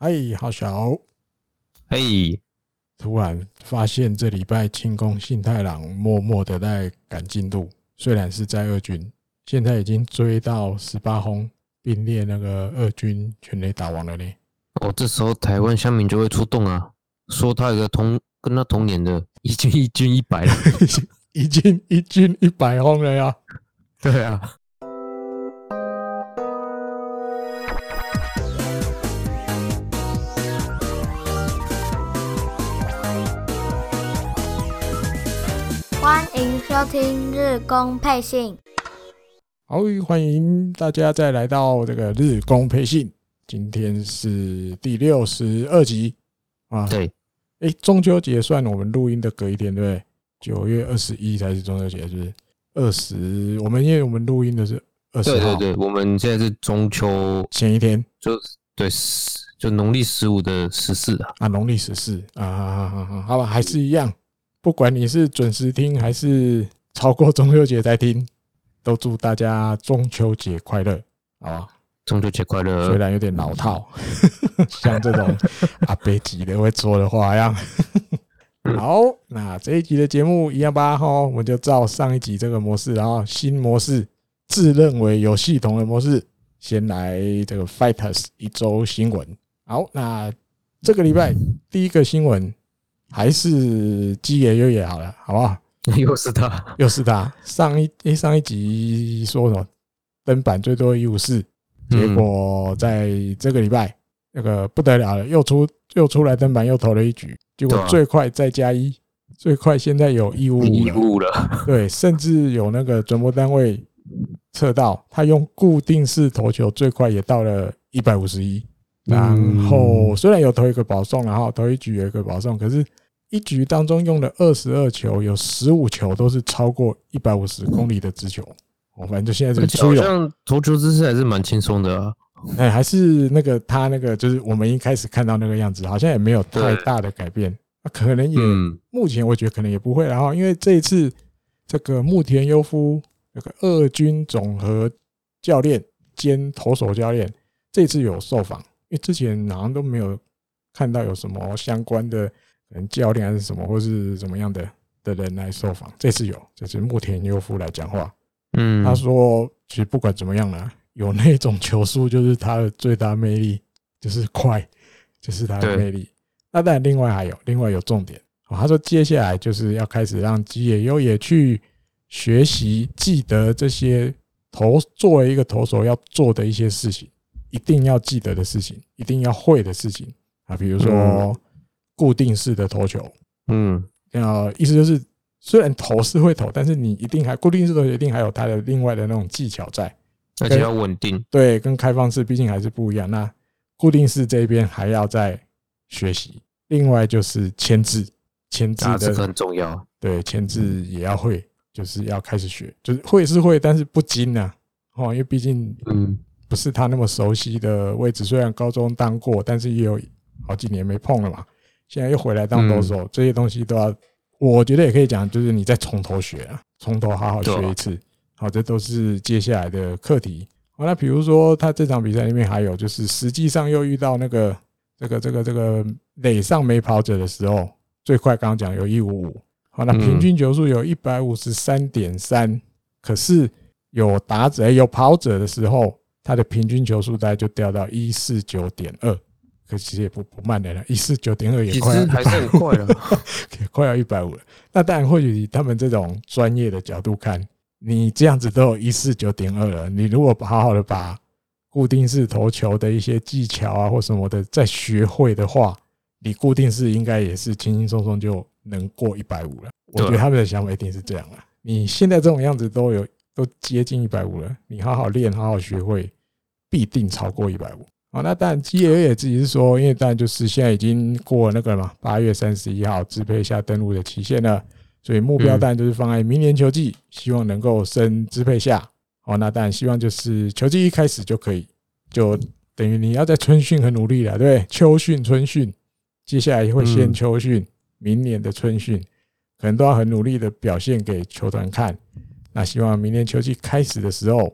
哎，好小，嘿，突然发现这礼拜清宫信太郎默默的在赶进度，虽然是在二军，现在已经追到十八轰，并列那个二军全垒打王了呢。哦，这时候台湾乡民就会出动啊，说他有个同跟他同年的一军一军一百了，已经一军一百轰了呀。对啊。欢迎收听日工配信。好，欢迎大家再来到这个日工配信。今天是第六十二集啊。对，哎，中秋节算我们录音的隔一天，对不对？九月二十一才是中秋节，是不是？二十，我们因为我们录音的是二十号。对对对，我们现在是中秋前一天，就对十，就农历十五的十四啊。啊，农历十四啊，好吧，还是一样。不管你是准时听还是超过中秋节再听，都祝大家中秋节快乐，好吧？中秋节快乐！虽然有点老套，像这种阿伯级的会说的话一样。好，那这一集的节目一样吧，哈，我们就照上一集这个模式，然后新模式，自认为有系统的模式，先来这个 Fighters 一周新闻。好，那这个礼拜第一个新闻。还是基野优也好了，好不好？又是他，又是他。上一诶，上一集说什么登板最多一五四，结果在这个礼拜那个不得了了，又出又出来登板，又投了一局，结果最快再加一，最快现在有一五五了。对，甚至有那个转播单位测到，他用固定式投球最快也到了一百五十一。然后虽然有投一个保送，然后投一局有一个保送，可是。一局当中用了二十二球，有十五球都是超过一百五十公里的直球。哦，反正就现在这个出好像投球姿势还是蛮轻松的啊。哎，还是那个他那个，就是我们一开始看到那个样子，好像也没有太大的改变。可能也目前我觉得可能也不会。然后因为这一次这个木田优夫那个二军总和教练兼投手教练，这次有受访，因为之前好像都没有看到有什么相关的。可能教练还是什么，或是怎么样的的人来受访，这次有，这是木田优夫来讲话。嗯，他说，其实不管怎么样呢，有那种球速就是他的最大魅力，就是快，就是他的魅力。那当然，另外还有，另外有重点。他说，接下来就是要开始让吉野优也去学习，记得这些投作为一个投手要做的一些事情，一定要记得的事情，一定要会的事情啊，比如说。固定式的投球，嗯，呃，意思就是，虽然投是会投，但是你一定还固定式投球，一定还有它的另外的那种技巧在，而且要稳定。对，跟开放式毕竟还是不一样。那固定式这边还要再学习。另外就是牵制，牵制的这个很重要。对，牵制也要会，就是要开始学，就是会是会，但是不精啊。哦，因为毕竟，嗯，不是他那么熟悉的位置。虽然高中当过，但是也有好几年没碰了嘛。现在又回来当投手，这些东西都要，我觉得也可以讲，就是你再从头学啊，从头好好学一次。好，这都是接下来的课题。好，那比如说他这场比赛里面还有，就是实际上又遇到那个这个这个这个垒上没跑者的时候，最快刚刚讲有一五五。好，那平均球速有一百五十三点三，可是有打者有跑者的时候，他的平均球速大概就掉到一四九点二。可其实也不不慢的了，一四九点二也快，还是很快了，快要一百五了。那当然，或许以他们这种专业的角度看，你这样子都有一四九点二了。你如果好好的把固定式投球的一些技巧啊或什么的再学会的话，你固定式应该也是轻轻松松就能过一百五了。我觉得他们的想法一定是这样啊。你现在这种样子都有都接近一百五了，你好好练，好好学会，必定超过一百五。好，那当然，吉野也自己是说，因为当然就是现在已经过了那个嘛，八月三十一号支配下登录的期限了，所以目标当然就是放在明年球季，希望能够升支配下。哦，那当然希望就是球季一开始就可以，就等于你要在春训很努力了，对不对，秋训、春训，接下来会先秋训，明年的春训可能都要很努力的表现给球团看。那希望明年球季开始的时候。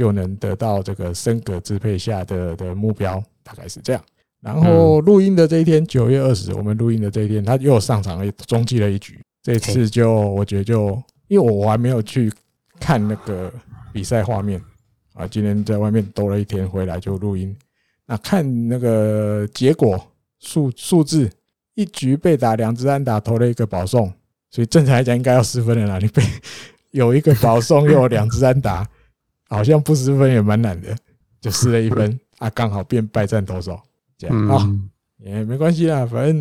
就能得到这个升格支配下的的目标，大概是这样。然后录音的这一天，九月二十，我们录音的这一天，他又上场了，中继了一局。这次就我觉得就，因为我还没有去看那个比赛画面啊，今天在外面兜了一天，回来就录音。那看那个结果数数字，一局被打两支安打，投了一个保送，所以正常来讲应该要失分的啦。你被 有一个保送又有两支安打，好像不失分也蛮难的，就失了一分啊，刚好变败战投手。这样啊，也没关系啦，反正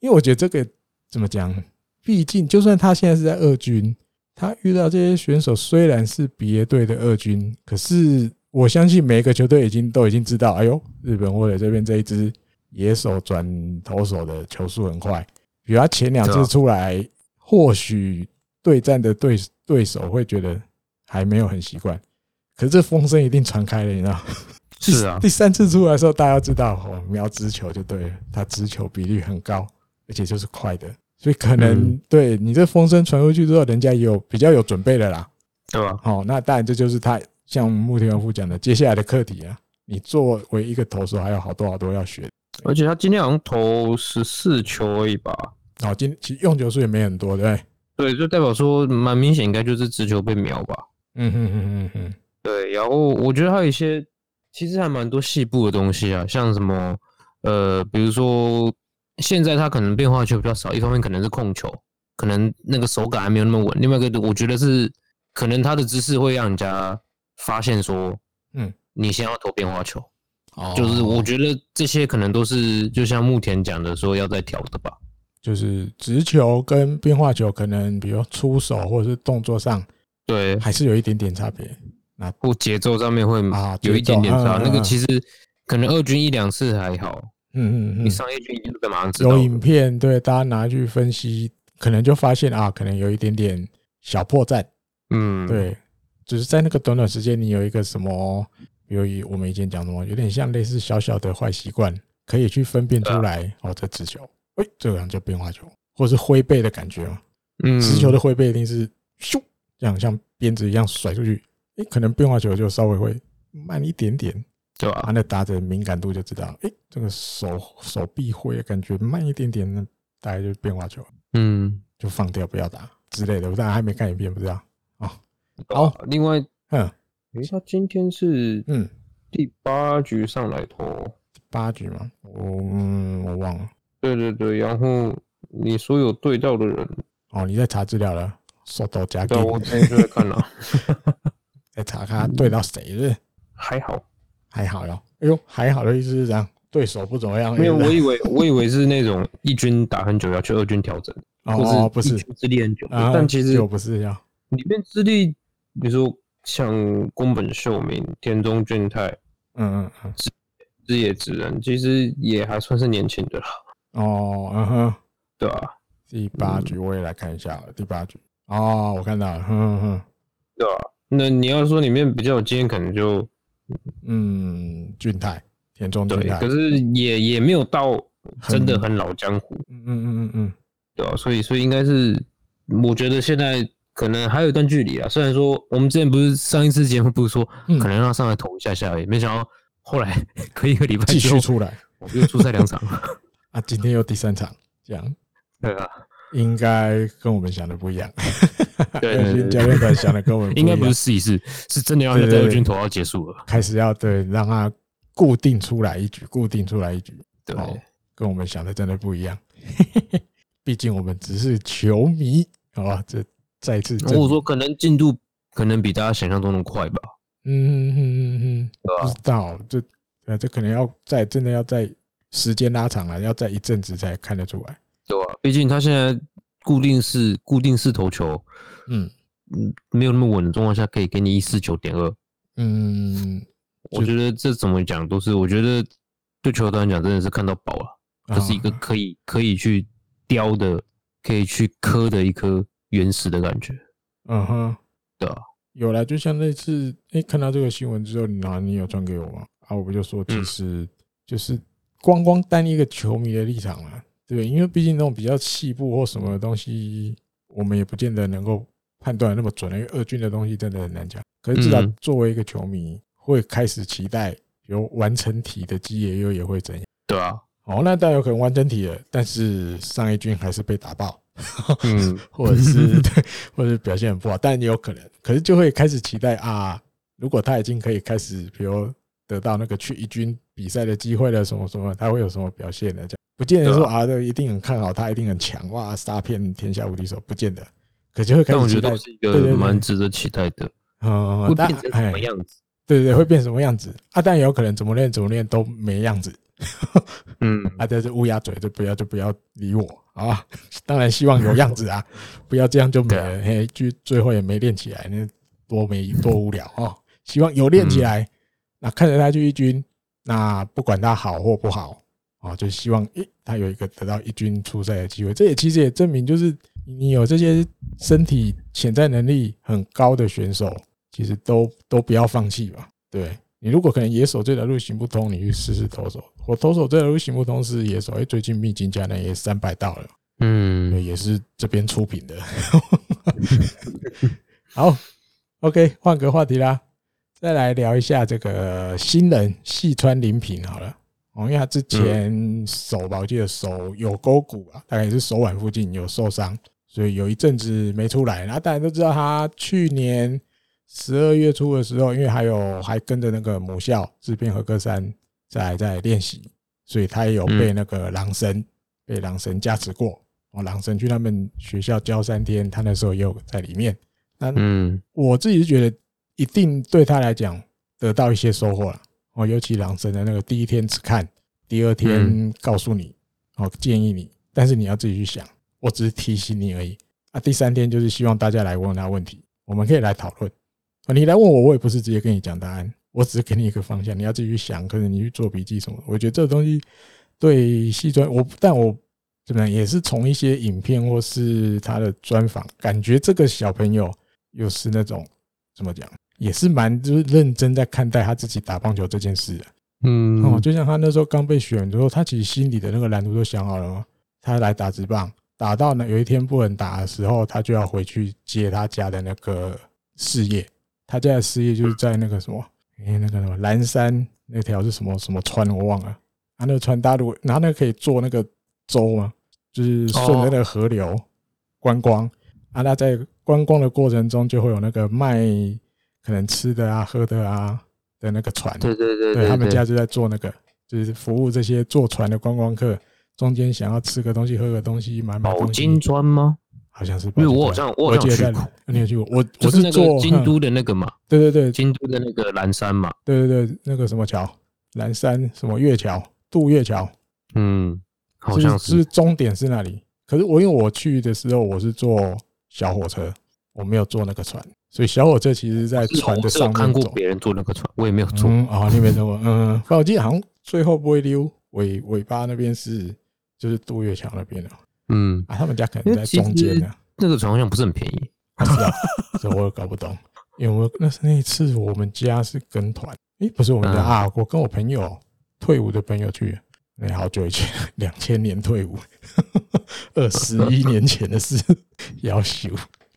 因为我觉得这个怎么讲，毕竟就算他现在是在二军，他遇到这些选手虽然是别队的二军，可是我相信每一个球队已经都已经知道，哎呦，日本或者这边这一支野手转投手的球速很快，比如他前两次出来，或许对战的对对手会觉得还没有很习惯，可是这风声一定传开了，你知道。是啊，第三次出来的时候，大家知道哦，瞄直球就对了，他直球比率很高，而且就是快的，所以可能对你这风声传出去之后，人家也有比较有准备的啦，对吧？好，那当然这就是他像木田夫讲的接下来的课题啊。你作为一个投手，还有好多好多要学，而且他今天好像投十四球而已吧？哦，今其实用球数也没很多，对不对？对，就代表说蛮明显，应该就是直球被瞄吧？嗯哼哼哼哼，对。然后我觉得还有一些。其实还蛮多细部的东西啊，像什么呃，比如说现在他可能变化球比较少，一方面可能是控球，可能那个手感还没有那么稳。另外一个，我觉得是可能他的姿势会让人家发现说，嗯，你先要投变化球，哦，就是我觉得这些可能都是就像木田讲的说要再调的吧，就是直球跟变化球可能比如出手或者是动作上，对，还是有一点点差别。那不节奏上面会啊有一点点差，那个其实可能二军一两次还好，嗯嗯嗯，你上一军一个马上知道。有影片对大家拿去分析，可能就发现啊，可能有一点点小破绽，嗯，对，就是在那个短短时间，你有一个什么，比如我们以前讲什么，有点像类似小小的坏习惯，可以去分辨出来哦，这直球，哎，这个样叫变化球，或者是挥背的感觉嘛，嗯，直球的挥背一定是咻，这样像鞭子一样甩出去。可能变化球就稍微会慢一点点，对吧？他那打者敏感度就知道，哎，这个手手臂会感觉慢一点点，那大概就是变化球，嗯，就放掉不要打之类的。我当然还没看一遍，不知道啊。好，另外，嗯，诶，他今天是嗯第八局上来投八局吗？我嗯我忘了。对对对，然后你所有对到的人，哦，你在查资料了，收到加给我今天就在看了。再查看对到谁是？还好，还好哟。哎呦，还好的意思是这样，对手不怎么样。没有，我以为 我以为是那种一军打很久要去二军调整，哦，不是资历很久，但其实不是要里面资历，比如说像宫本秀明、田中俊太，嗯嗯嗯，枝野直人，其实也还算是年轻的了。哦，嗯哼，对吧？第八局我也来看一下，第八局哦，我看到了，哼哼，对吧？那你要说里面比较有经验，可能就嗯，俊泰、田中俊泰，可是也也没有到真的很老江湖，嗯嗯嗯嗯嗯，对啊，所以所以应该是，我觉得现在可能还有一段距离啊。虽然说我们之前不是上一次节目不是说可能让他上来投一下下而已，没想到后来 可以一个礼拜继续出来，又出赛两场。啊，今天又第三场，这样。对啊。应该跟我们想的不一样，对，对，教练团想的跟我们不一样，应该不是试一试，是真的要在二军投要结束了，开始要对让他固定出来一局，固定出来一局，对，跟我们想的真的不一样。毕竟我们只是球迷，好吧？这再一次，我说可能进度可能比大家想象中的快吧。嗯嗯嗯嗯，不知道这呃这可能要在真的要在时间拉长了，要在一阵子才看得出来。对啊，毕竟他现在固定式固定式投球，嗯。嗯，没有那么稳的状况下，可以给你一四九点二，嗯，我觉得这怎么讲都是，我觉得对球队来讲真的是看到宝了，这是一个可以可以去雕的，可以去磕的一颗原石的感觉，嗯哼，对啊，有了，就像那次，哎，看到这个新闻之后，你拿你有转给我吗？啊，我不就说，其实就是光光单一个球迷的立场啊。对，因为毕竟那种比较细部或什么的东西，我们也不见得能够判断那么准。因为二军的东西真的很难讲。可是至少作为一个球迷，会开始期待有完成体的基野优也会怎样？对啊，哦，那当然有可能完成体了，但是上一军还是被打爆，嗯，或者是 对，或者是表现很不好，但也有可能，可是就会开始期待啊，如果他已经可以开始，比如得到那个去一军比赛的机会了，什么什么，他会有什么表现呢？这样不见得说啊，这一定很看好他，一定很强哇，杀遍天下无敌手，不见得，可就会开始期待，是一个蛮值得期待的，嗯，会变成什么样子？对对对，会变什么样子？啊，但有可能怎么练怎么练都没样子。嗯，啊，这是乌鸦嘴，就不要就不要理我啊！当然希望有样子啊，不要这样就没了，嘿，就最后也没练起来，那多没多无聊哦。希望有练起来，那看着他去一军，那不管他好或不好啊，就希望诶他有一个得到一军出赛的机会。这也其实也证明，就是你有这些身体潜在能力很高的选手，其实都都不要放弃吧，对。你如果可能野手这条路行不通，你去试试投手。我投手这条路行不通是野手，哎，最近秘境家呢也三百到了，嗯，也是这边出品的。好，OK，换个话题啦，再来聊一下这个新人细川林平好了。哦，因为他之前手吧，我记得手有勾骨啊，大概也是手腕附近有受伤，所以有一阵子没出来。然后大家都知道他去年。十二月初的时候，因为还有还跟着那个母校制片和歌山在在练习，所以他也有被那个狼神被狼神加持过。哦，狼神去他们学校教三天，他那时候也有在里面。那嗯，我自己是觉得一定对他来讲得到一些收获了。哦，尤其狼神的那个第一天只看，第二天告诉你，哦，建议你，但是你要自己去想，我只是提醒你而已。啊，第三天就是希望大家来问他问题，我们可以来讨论。你来问我，我也不是直接跟你讲答案，我只是给你一个方向，你要自己去想，可能你去做笔记什么。我觉得这个东西对细专，我但我怎么样也是从一些影片或是他的专访，感觉这个小朋友又是那种怎么讲，也是蛮就是认真在看待他自己打棒球这件事的。嗯，哦，就像他那时候刚被选之后，他其实心里的那个蓝图都想好了？他来打职棒，打到呢有一天不能打的时候，他就要回去接他家的那个事业。他家的事业就是在那个什么，哎，那个什么蓝山那条是什么什么川我忘了，啊，那个川大陆，然后那个可以坐那个舟嘛，就是顺着那个河流观光，啊，那在观光的过程中就会有那个卖可能吃的啊、喝的啊的那个船，对对对，对他们家就在做那个，就是服务这些坐船的观光客，中间想要吃个东西、喝个东西、买买东西。宝金砖吗？好像是，因为我好像我好像去过，你有去过？我我是做京都的那个嘛，对对对，京都的那个岚山嘛，对对对，那个什么桥，岚山什么月桥，渡月桥，嗯，好像是，是终点是那里。可是我因为我去的时候我是坐小火车，我没有坐那个船，所以小火车其实在船的上面。看过别人坐那个船，我也没有坐。啊，你没坐过？嗯，我记得好像最后不会溜尾尾巴那边是就是杜月桥那边的。嗯啊，他们家可能在中间呢。那个船好像不是很便宜，不知道，这 我也搞不懂。因为我那是那一次我们家是跟团，诶，不是我们家啊，我跟我朋友退伍的朋友去，那好久以前，两千年退伍，二十一年前的事，要修。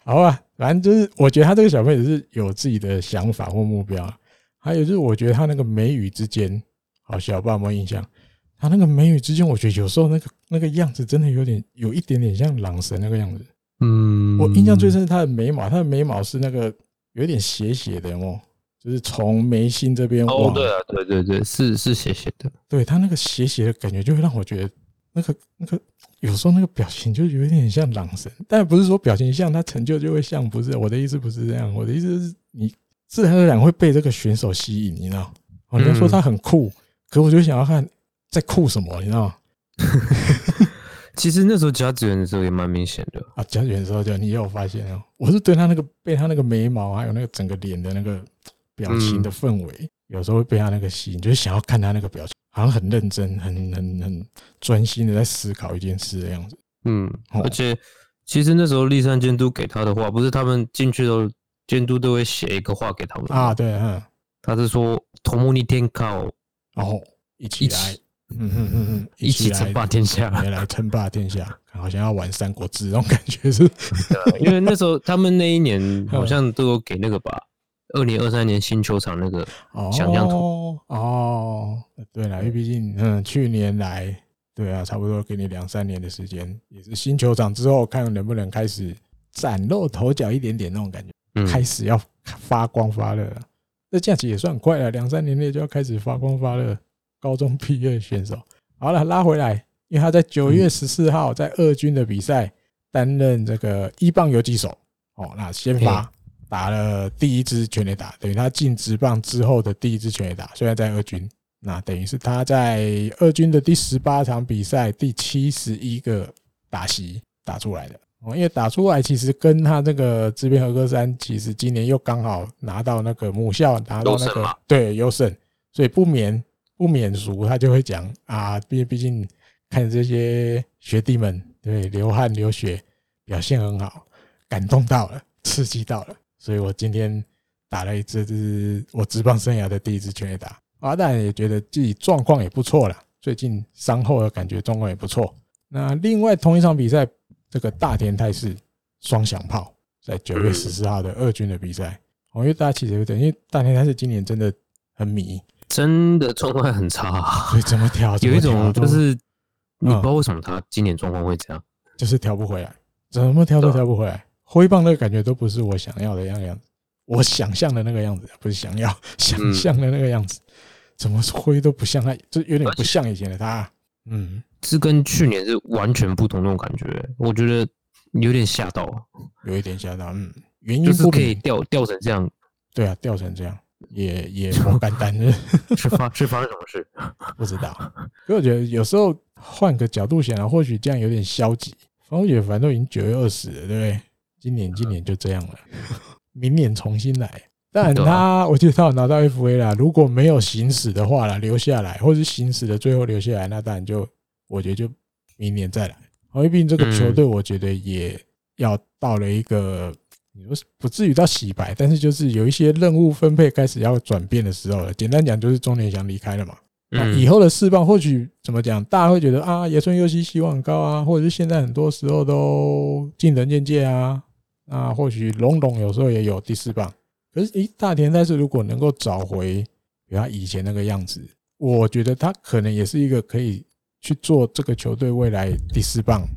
好吧，反正就是我觉得他这个小朋友是有自己的想法或目标，还有就是我觉得他那个眉宇之间，好小，不知道有没有印象？他那个眉宇之间，我觉得有时候那个那个样子真的有点有一点点像狼神那个样子。嗯，我印象最深是他的眉毛，他的眉毛是那个有点斜斜的哦，就是从眉心这边。哦，对啊，对对对，是是斜斜的。对，他那个斜斜的感觉，就会让我觉得那个那个有时候那个表情就有点像狼神，但不是说表情像他成就就会像，不是我的意思，不是这样。我的意思是你自然而然会被这个选手吸引，你知道？好像说他很酷，可我就想要看。在酷什么？你知道吗？其实那时候加子元的时候也蛮明显的啊。加子元的时候，就你也有发现哦。我是对他那个被他那个眉毛，还有那个整个脸的那个表情的氛围，有时候会被他那个吸引，就是想要看他那个表情，好像很认真、很很很专心的在思考一件事的样子。嗯，而且其实那时候立山监督给他的话，不是他们进去都监督都会写一个话给他们啊。对，嗯，他是说“共に天下を”，然后一起来。嗯嗯嗯嗯，一起称霸天下，来来称霸天下，好像要玩三国志那种感觉是。因为那时候他们那一年 好像都有给那个吧，二零二三年新球场那个想象图。哦，对了，因为毕竟嗯，去年来对啊，差不多给你两三年的时间，也是新球场之后，看能不能开始崭露头角一点点那种感觉，开始要发光发热。这假期也算快了，两三年内就要开始发光发热。高中毕业选手，好了，拉回来，因为他在九月十四号在二军的比赛担任这个一棒游击手，哦，那先发打了第一支全垒打，等于他进职棒之后的第一支全垒打，虽然在二军。那等于是他在二军的第十八场比赛第七十一个打席打出来的。哦，因为打出来其实跟他这个智辩和歌山其实今年又刚好拿到那个母校拿到那个对优胜，所以不免不免俗，他就会讲啊，毕毕竟看这些学弟们对流汗流血表现很好，感动到了，刺激到了，所以我今天打了一支，这是我职棒生涯的第一支全垒打。阿蛋也觉得自己状况也不错啦，最近伤后的感觉状况也不错。那另外同一场比赛，这个大田泰是双响炮在九月十四号的二军的比赛，哦，因为大家其实有点，因为大田泰是今年真的很迷，真的状况很差，所以怎么调？有一种就是你不知道为什么他今年状况会这样，就是调不回来，怎么调都调不回来，挥棒那个感觉都不是我想要的样样子，我想象的那个样子，不是想要 想象的那个样子。怎么挥都不像他，就有点不像以前的他。嗯，是跟去年是完全不同那种感觉。我觉得有点吓到，有一点吓到。嗯，原因就是可以掉掉成这样。对啊，掉成这样也也 不敢担任。是发是发生什么事？不知道。所以我觉得有时候换个角度想啊，或许这样有点消极。反正我觉得反正都已经九月二十了，对不对？今年今年就这样了，明年重新来。但他，我觉得他有拿到 FA 啦。如果没有行驶的话啦，留下来，或者是行驶的最后留下来，那当然就，我觉得就明年再来。因为毕竟这个球队，我觉得也要到了一个，你说不至于到洗白，但是就是有一些任务分配开始要转变的时候了。简单讲，就是中年想离开了嘛。那以后的释放或许怎么讲，大家会觉得啊，野村佑希希望很高啊，或者是现在很多时候都见仁见智啊。啊，或许龙龙有时候也有第四棒。可是，诶，大田泰是如果能够找回比他以前那个样子，我觉得他可能也是一个可以去做这个球队未来第四棒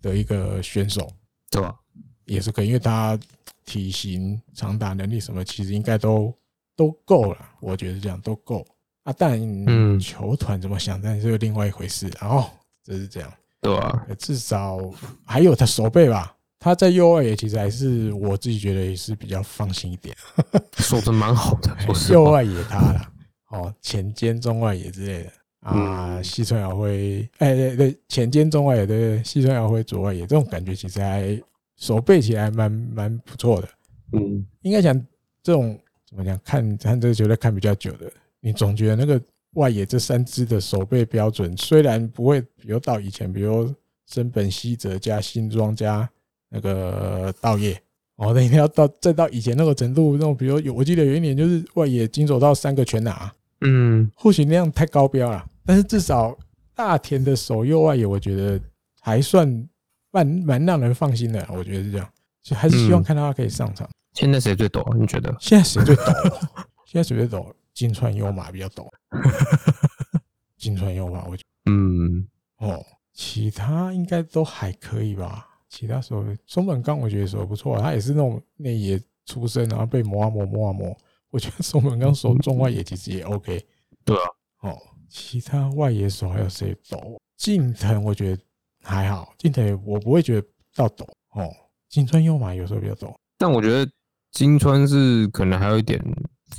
的一个选手，对吧？也是可以，因为他体型、长打能力什么，其实应该都都够了。我觉得这样都够啊。但嗯，球团怎么想，但是另外一回事。然后这是这样，对吧？至少还有他守备吧。他在右外野其实还是我自己觉得也是比较放心一点，守的蛮好的。右外野他了，哦，前肩中外野之类的啊，西村遥辉，哎对对，前肩中外野对，西村遥辉左外野这种感觉其实还守备起来蛮蛮不错的。嗯，应该讲这种怎么讲，看看这个球队看比较久的，你总觉得那个外野这三支的守备标准虽然不会，比如到以前，比如森本希哲加新庄加。那个稻叶哦，那一定要到再到以前那个程度，那种比如有，我记得有一年就是外野金手到三个全拿，嗯，或许那样太高标了，但是至少大田的守右外野，我觉得还算蛮蛮让人放心的，我觉得是这样，就还是希望看到他可以上场。现在谁最抖？你觉得？现在谁最抖？现在谁最抖？金川优马比较抖，金川优马，我觉得，嗯，哦，其他应该都还可以吧。其他时候，松本刚我觉得手不错，他也是那种内野出身，然后被磨啊磨磨啊磨。我觉得松本刚手中外野其实也 OK。对啊，哦，其他外野手还有谁抖？近藤我觉得还好，近藤我不会觉得到抖哦。金川优马有时候比较抖，但我觉得金川是可能还有一点，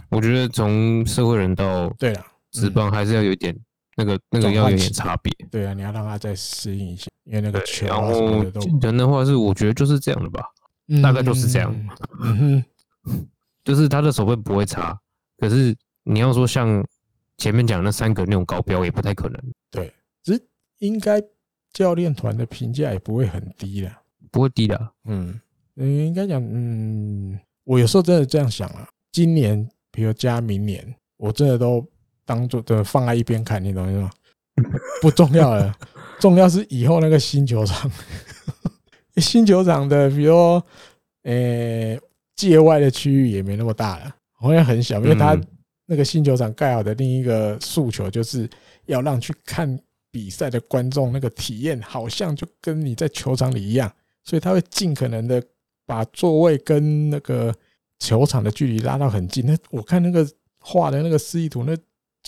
我觉得从社会人到对啊，职棒还是要有一点。那个那个要有点差别，对啊，你要让他再适应一下，因为那个球啊什么的都。人的话是，我觉得就是这样的吧，大概就是这样。嗯哼，就是他的手背不会差，可是你要说像前面讲那三个那种高标，也不太可能。对，其实应该教练团的评价也不会很低的，不会低的。嗯，应该讲，嗯，我有时候真的这样想啊，今年比如加明年，我真的都。当做的放在一边看，你懂意思吗？不重要了，重要是以后那个新球场，新球场的，比如说，呃，界外的区域也没那么大了，好像很小，因为它那个新球场盖好的另一个诉求就是要让去看比赛的观众那个体验，好像就跟你在球场里一样，所以他会尽可能的把座位跟那个球场的距离拉到很近。那我看那个画的那个示意图，那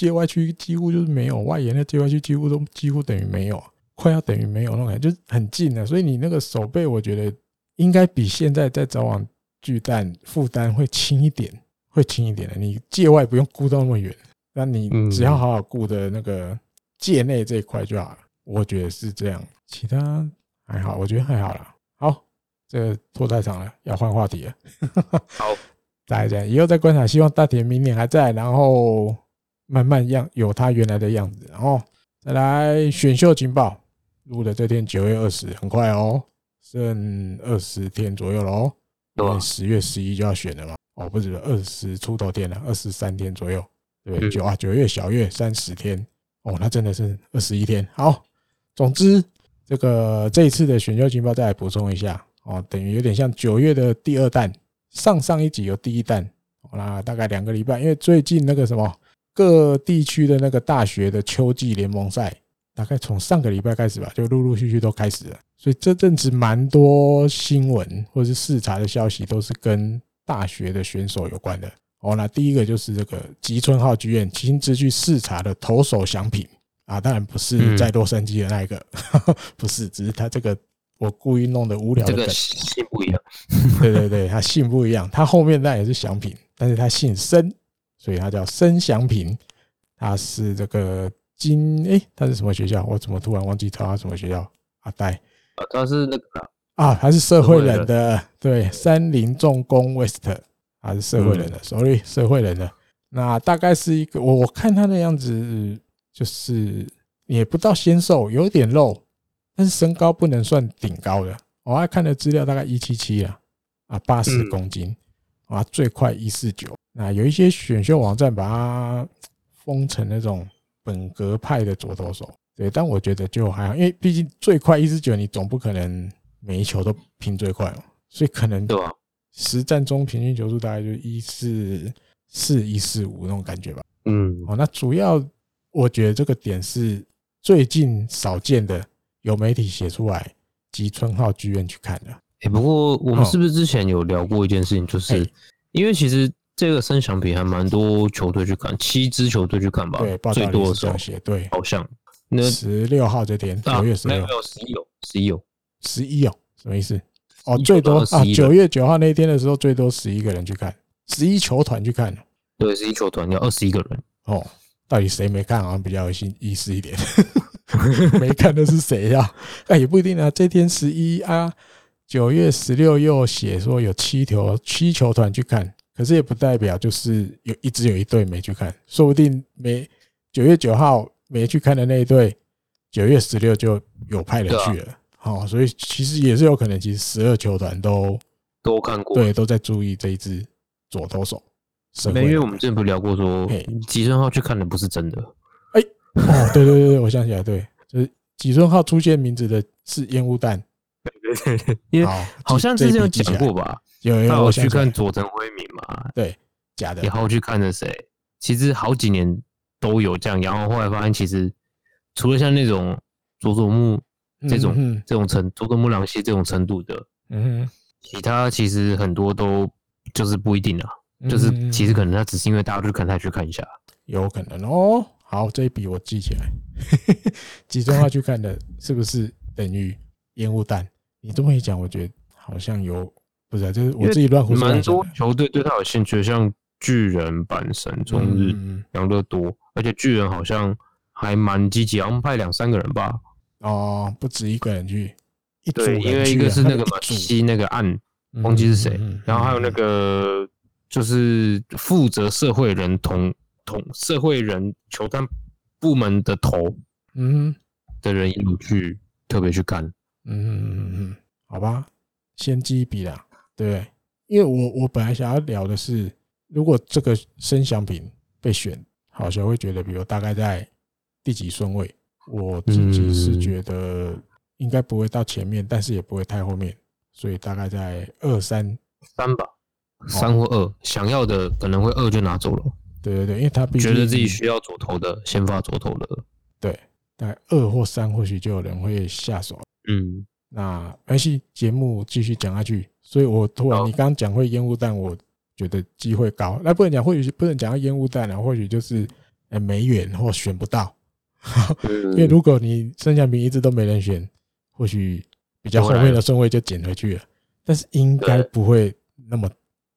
界外区几乎就是没有，外延的界外区几乎都几乎等于没有，快要等于没有那种感觉，就是很近的。所以你那个手背，我觉得应该比现在在早晚巨蛋负担会轻一点，会轻一点的。你界外不用顾到那么远。那你只要好好顾的那个界内这一块就好了，我觉得是这样，其他还好，我觉得还好啦。好，这个拖太长了，要换话题了。好，再来这样，以后再观察，希望大田明年还在，然后慢慢样有它原来的样子。然后再来选秀情报，录的这天九月二十，很快哦，剩二十天左右了哦，因为十月十一就要选了嘛。哦，不止二十出头天了，二十三天左右。对，九啊，九月小月三十天哦，那真的是二十一天。好，总之这个这一次的选秀情报再来补充一下哦，等于有点像九月的第二弹，上上一集有第一弹，那大概两个礼拜，因为最近那个什么各地区的那个大学的秋季联盟赛，大概从上个礼拜开始吧，就陆陆续续都开始了，所以这阵子蛮多新闻或者是视察的消息都是跟大学的选手有关的。哦，那第一个就是这个吉村浩剧院亲自去视察的投手奖品。啊，当然不是在洛杉矶的那一个，嗯、不是，只是他这个我故意弄的无聊的梗，姓不一样，对对对，他姓不一样，他后面那也是奖品，但是他姓森，所以他叫申祥平，他是这个金诶，他是什么学校？我怎么突然忘记他什么学校？阿呆啊，他是那个啊，他是社会人的，对，三菱重工 West。还是社会人的，sorry，社会人的。那大概是一个，我我看他的样子，就是也不到纤瘦，有点肉，但是身高不能算顶高的。我还看的资料大概一七七啊，啊，八十公斤，啊，最快一四九。那有一些选秀网站把它封成那种本格派的左投手，对，但我觉得就还好，因为毕竟最快一四九，你总不可能每一球都拼最快嘛，所以可能对吧？实战中平均球速大概就一四四一四五那种感觉吧。嗯，哦，那主要我觉得这个点是最近少见的，有媒体写出来，吉村浩剧院去看的。哎，不过我们是不是之前有聊过一件事情，就是因为其实这个森祥品还蛮多球队去看，七支球队去看吧？对，最多的时候写对，好像那十六号这天九月十六，十一有十一有十一有什么意思？哦，最多啊！九月九号那天的时候，最多十一个人去看，十一球团去看。对，十一球团要二十一个人。哦，到底谁没看？好像比较有意思一点。没看的是谁呀？哎，也不一定啊。这天十一啊，九月十六又写说有七球七球团去看，可是也不代表就是有一直有一队没去看，说不定没九月九号没去看的那一队，九月十六就有派人去了。好，所以其实也是有可能，其实十二球团都都看过，对，都在注意这一支左投手。没，因为我们之前不聊过说，吉村浩去看的不是真的。哎，哦，对对对对，我想起来，对，就是吉村浩出现名字的是烟雾弹。对对对，因为好像之前有讲过吧？有有，我去看佐藤辉明嘛？对，假的。然后去看的谁？其实好几年都有这样，然后后来发现，其实除了像那种佐佐木。这种这种程佐佐木朗希这种程度的，嗯，其他其实很多都就是不一定啊，就是其实可能他只是因为大家去看他去看一下，有可能哦。好，这一笔我记起来，集中要去看的是不是等于烟雾弹？你这么一讲，我觉得好像有，不是，就是我自己乱胡说。蛮多球队对他有兴趣，像巨人、阪神、中日、养乐多，而且巨人好像还蛮积极，我们派两三个人吧。哦，不止一个人去，一组人去，啊，对，因为一个是那个嘛，西那个案，忘记是谁，然后还有那个就是负责社会人同同社会人球探部门的头，嗯，的人一路去特别去干，嗯嗯嗯嗯，好吧，先记一笔啦，对，因为我我本来想要聊的是，如果这个森祥品被选，好像会觉得，比如大概在第几顺位？我自己是觉得应该不会到前面，但是也不会太后面，所以大概在二三三吧，三或二，想要的可能会二就拿走了。对对对，因为他觉得自己需要左投的，先发左投的。对，大概二或三，或许就有人会下手。嗯，那而且，节目继续讲下去。所以我突然你刚刚讲会烟雾弹，我觉得机会高。那不能讲，或许不能讲到烟雾弹啊，或许就是呃没缘或选不到。因为如果你剩下名一直都没人选，或许比较后面的顺位就捡回去了。但是应该不会那么，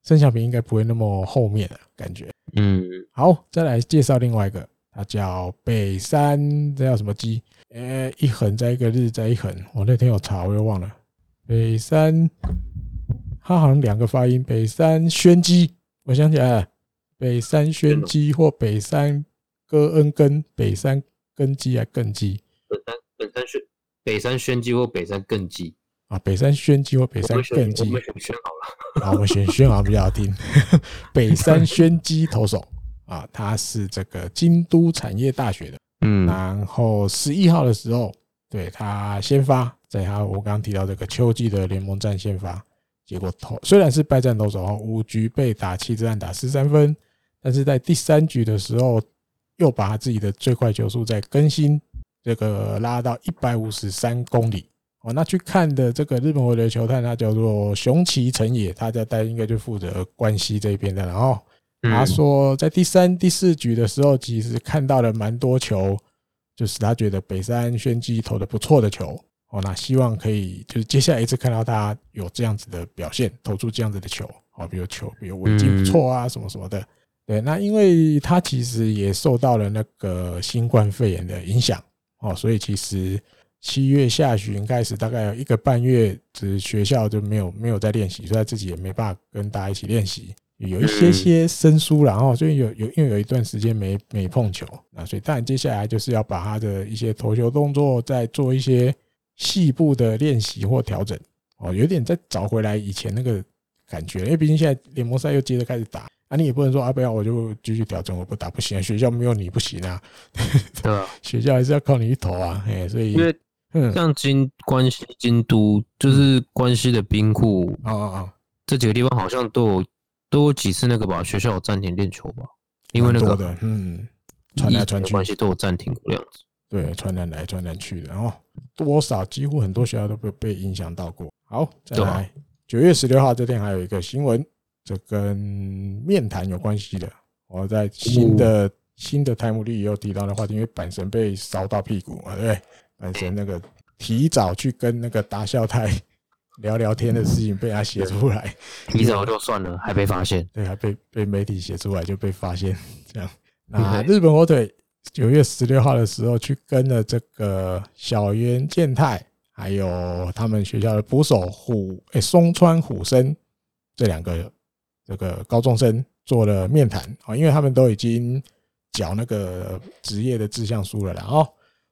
剩下名应该不会那么后面的感觉。嗯，好，再来介绍另外一个，他叫北山，这叫什么鸡？呃，一横再一个日再一横，我那天有查，我又忘了。北山，他好像两个发音，北山宣基，我想起来了，北山宣基或北山戈恩根，北山。根基还根基，北山北山宣北山宣基或北山根基。啊，北山宣基或北山更基，我们选宣好了，啊，我们选宣好比较好听。北山宣基投手。啊，他是这个京都产业大学的，嗯，然后十一号的时候，对他先发，在他我刚刚提到这个秋季的联盟战先发，结果投虽然是败战投手，五局被打七支安打十三分，但是在第三局的时候。又把他自己的最快球速再更新，这个拉到一百五十三公里哦。那去看的这个日本回流球探，他叫做熊崎成也，他在带应该就负责关西这边的。然后他说，在第三、第四局的时候，其实看到了蛮多球，就是他觉得北山宣基投的不错的球哦。那希望可以就是接下来一次看到他有这样子的表现，投出这样子的球哦，比如球，比如稳定不错啊，什么什么的。对，那因为他其实也受到了那个新冠肺炎的影响哦，所以其实七月下旬开始，大概有一个半月，是学校就没有没有在练习，所以他自己也没办法跟大家一起练习，有一些些生疏，然后所以有有因为有一段时间没没碰球，那所以当然接下来就是要把他的一些投球动作再做一些细部的练习或调整哦，有点再找回来以前那个感觉，因为毕竟现在联盟赛又接着开始打。啊，你也不能说啊，不要我就继续调整，我不打不行啊。学校没有你不行啊，对 吧？学校还是要靠你一头啊，哎，所以因为像京关西京都，就是关西的兵库啊啊啊，这几个地方好像都有都有几次那个吧，学校有暂停练球吧，因为那个嗯，传来传去，关系都有暂停过这样子，对，传染来传染去的，然后多少几乎很多学校都被被影响到过。好，再来九月十六号这天还有一个新闻。这跟面谈有关系的，我在新的新的台姆里也有提到的话题，因为阪神被烧到屁股嘛，对不对？阪神那个提早去跟那个达孝太聊聊天的事情被他写出来，提早就算了，还被发现，对，还被被媒体写出来就被发现这样。那日本火腿九月十六号的时候去跟了这个小原健太，还有他们学校的捕手虎诶松川虎生这两个。这个高中生做了面谈啊，因为他们都已经缴那个职业的志向书了，啦哦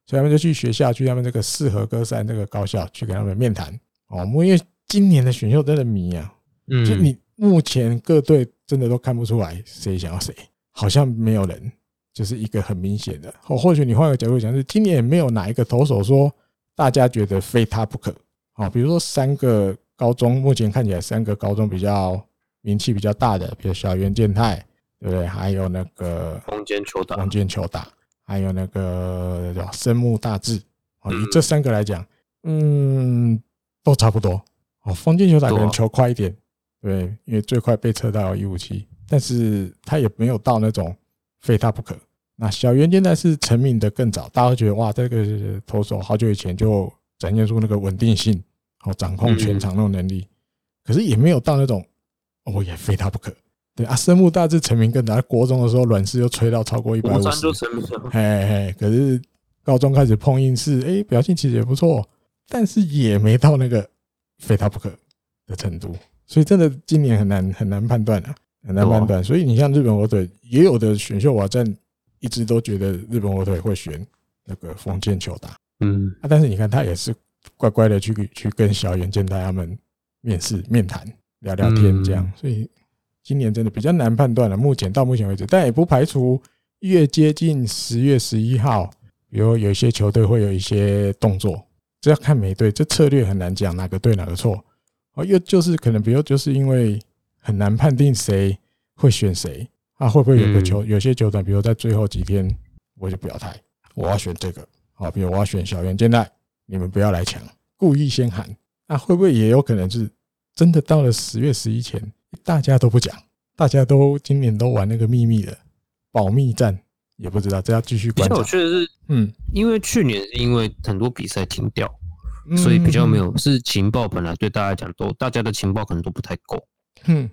所以他们就去学校，去他们这个四和歌山这个高校去跟他们面谈哦。因为今年的选秀真的迷啊，嗯，就你目前各队真的都看不出来谁想要谁，好像没有人就是一个很明显的。或或许你换个角度讲，是今年也没有哪一个投手说大家觉得非他不可啊。比如说三个高中，目前看起来三个高中比较。名气比较大的，比如小原健太，对不对？还有那个丰间球打，丰间球打，还有那个叫生木大志。哦，以这三个来讲，嗯，都差不多。哦，封建球打可能球快一点，对，因为最快被测到一五七，但是他也没有到那种非他不可。那小圆现在是成名的更早，大家都觉得哇，这个投手好久以前就展现出那个稳定性，哦，掌控全场那种能力，可是也没有到那种。哦，也非他不可。对啊，生木大致成名更早，国中的时候软式又吹到超过一百五十，嘿嘿。可是高中开始碰硬式，哎、欸，表现其实也不错，但是也没到那个非他不可的程度。所以真的今年很难很难判断啊，很难判断。所以你像日本火腿，也有的选秀网站一直都觉得日本火腿会选那个封建球打，嗯啊，但是你看他也是乖乖的去去跟小原健太他们面试面谈。聊聊天这样，所以今年真的比较难判断了。目前到目前为止，但也不排除越接近十月十一号，比如有一些球队会有一些动作，这要看每队，这策略很难讲哪个对哪个错。哦，又就是可能，比如就是因为很难判定谁会选谁，啊，会不会有个球有些球团，比如在最后几天我就表态，我要选这个，好，比如我要选小圆肩带，你们不要来抢，故意先喊，那会不会也有可能是真的到了十月十一前，大家都不讲，大家都今年都玩那个秘密的保密战，也不知道，这要继续观察。我觉得是，嗯，因为去年是因为很多比赛停掉，所以比较没有是情报本来对大家来讲都大家的情报可能都不太够。嗯，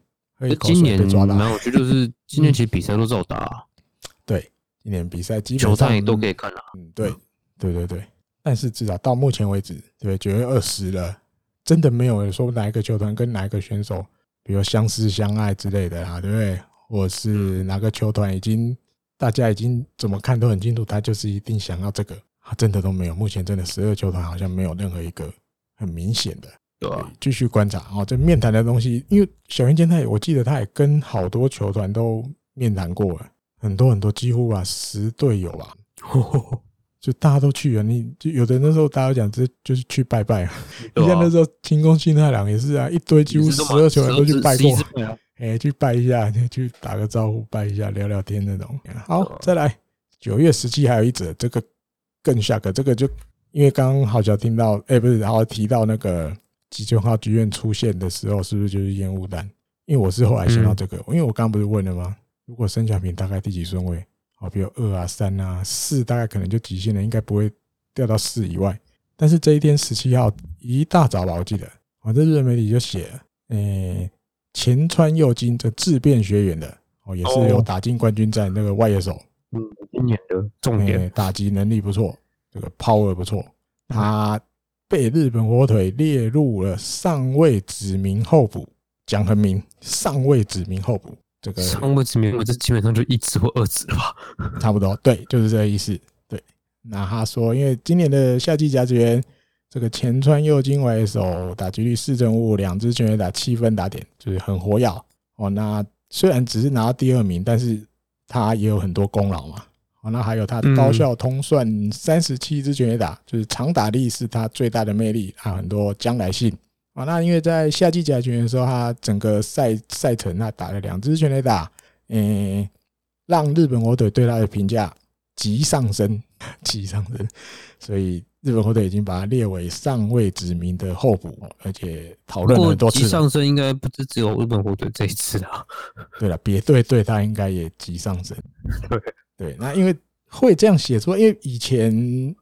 今年没有，我觉得就是今年其实比赛都照打、啊。对，今年比赛基本上也都可以看了。嗯，对。对对对，但是至少到目前为止，对九月二十了，真的没有人说哪一个球团跟哪一个选手，比如相思相爱之类的啊，对不对？或是哪个球团已经大家已经怎么看都很清楚，他就是一定想要这个，啊，真的都没有。目前真的十二球团好像没有任何一个很明显的，对，继续观察哦。这面谈的东西，因为小云健他也，我记得他也跟好多球团都面谈过了，很多很多，几乎啊十队友吧。就大家都去啊，你就有的那时候大家讲，这就是去拜拜啊。你像那时候清宫幸太郎也是啊，一堆几乎十二球员都去拜过，哎，去拜一下，去打个招呼，拜一下，聊聊天那种。好，再来九月十七还有一则，这个更下个，这个就因为刚刚好像听到，哎，不是，然后提到那个吉村号剧院出现的时候，是不是就是烟雾弹？因为我是后来想到这个，因为我刚刚不是问了吗？如果生小平大概第几顺位？好，比如二啊、三啊、四，大概可能就极限了，应该不会掉到四以外。但是这一天十七号一大早吧，我记得，我这日本媒体就写了，诶，前川佑金这自变学员的，哦，也是有打进冠军战那个外野手，嗯，今年的重点，打击能力不错，这个 power 不错，他被日本火腿列入了尚未指名候补，讲很明，尚未指名候补。这个上位指名，我这基本上就一指或二指了吧，差不多，对，就是这个意思。对，那他说，因为今年的夏季甲子园，这个前川佑京为首，打击率四成五，两支全垒打七分打点，就是很活跃哦。那虽然只是拿到第二名，但是他也有很多功劳嘛。哦，那还有他的高效通算三十七支全垒打，就是长打力是他最大的魅力，还有很多将来性。啊，那因为在夏季甲子园的时候，他整个赛赛程他打了两支全垒打，嗯，让日本火腿对他的评价急上升，急上升，所以日本火腿已经把他列为尚未指名的候补，而且讨论了很多次。急上升应该不是只有日本火腿这一次啊。对了，别队对他应该也急上升。对对，那因为会这样写出来，因为以前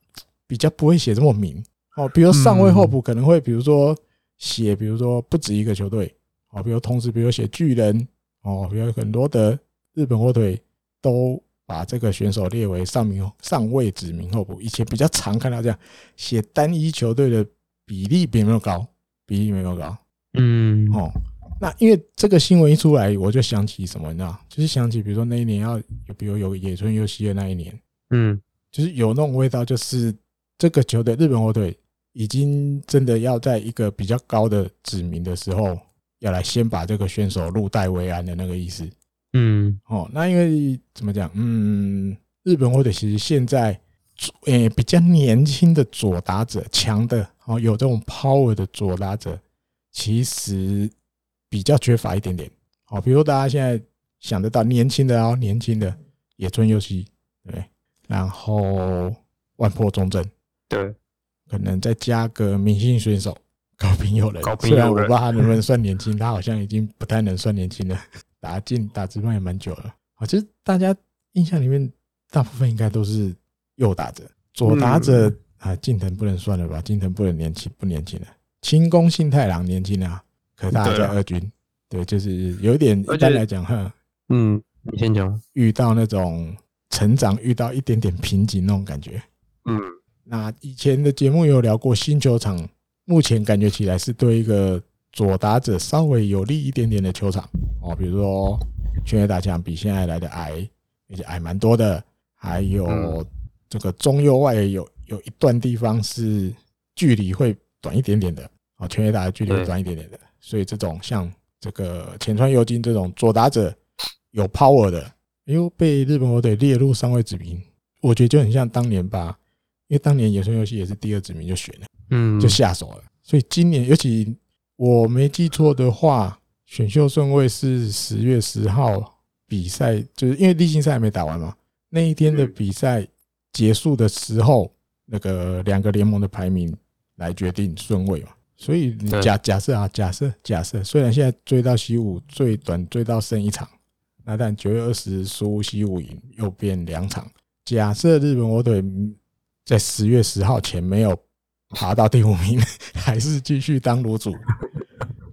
比较不会写这么明哦，比如上位候补可能会，比如说。写，比如说不止一个球队，哦，比如同时，比如写巨人，哦，比如很多的日本火腿都把这个选手列为上名上位指名候补。以前比较常看到这样写单一球队的比例并没有高，比例没有高。嗯，哦，那因为这个新闻一出来，我就想起什么呢？就是想起比如说那一年要有，比如有野村佑希的那一年，嗯，就是有那种味道，就是这个球队日本火腿。已经真的要在一个比较高的指名的时候，要来先把这个选手入袋为安的那个意思。嗯，哦，那因为怎么讲？嗯，日本火腿其实现在，诶比较年轻的左打者，强的哦，有这种 power 的左打者，其实比较缺乏一点点。好，比如大家现在想得到年轻的哦，年轻的野村佑希，对，然后万破中正，对。可能再加个明星选手高平友人，高平，虽然我不知道他能不能算年轻，他好像已经不太能算年轻了。打进打职棒也蛮久了啊。其实大家印象里面，大部分应该都是右打者、左打者啊。近藤不能算了吧？近藤不能年轻，不年轻了。清宫信太郎年轻啊，可他还在二军。对，就是有一点一般来讲哈。嗯，你先讲。遇到那种成长，遇到一点点瓶颈那种感觉。嗯。那以前的节目有聊过新球场，目前感觉起来是对一个左打者稍微有利一点点的球场哦，比如说全垒打墙比现在来的矮，而且矮蛮多的，还有这个中右外有有一段地方是距离会短一点点的哦，全垒打的距离会短一点点的，所以这种像这个浅川佑金这种左打者有 power 的，又被日本火腿列入上位指名，我觉得就很像当年吧。因为当年野村游戏也是第二指名就选了，嗯，就下手了。所以今年，尤其我没记错的话，选秀顺位是十月十号比赛，就是因为例行赛还没打完嘛。那一天的比赛结束的时候，那个两个联盟的排名来决定顺位嘛。所以假假设啊，假设假设，虽然现在追到西武最短追到剩一场，那但九月二十输西武赢又变两场。假设日本火腿在十月十号前没有爬到第五名，还是继续当卤主。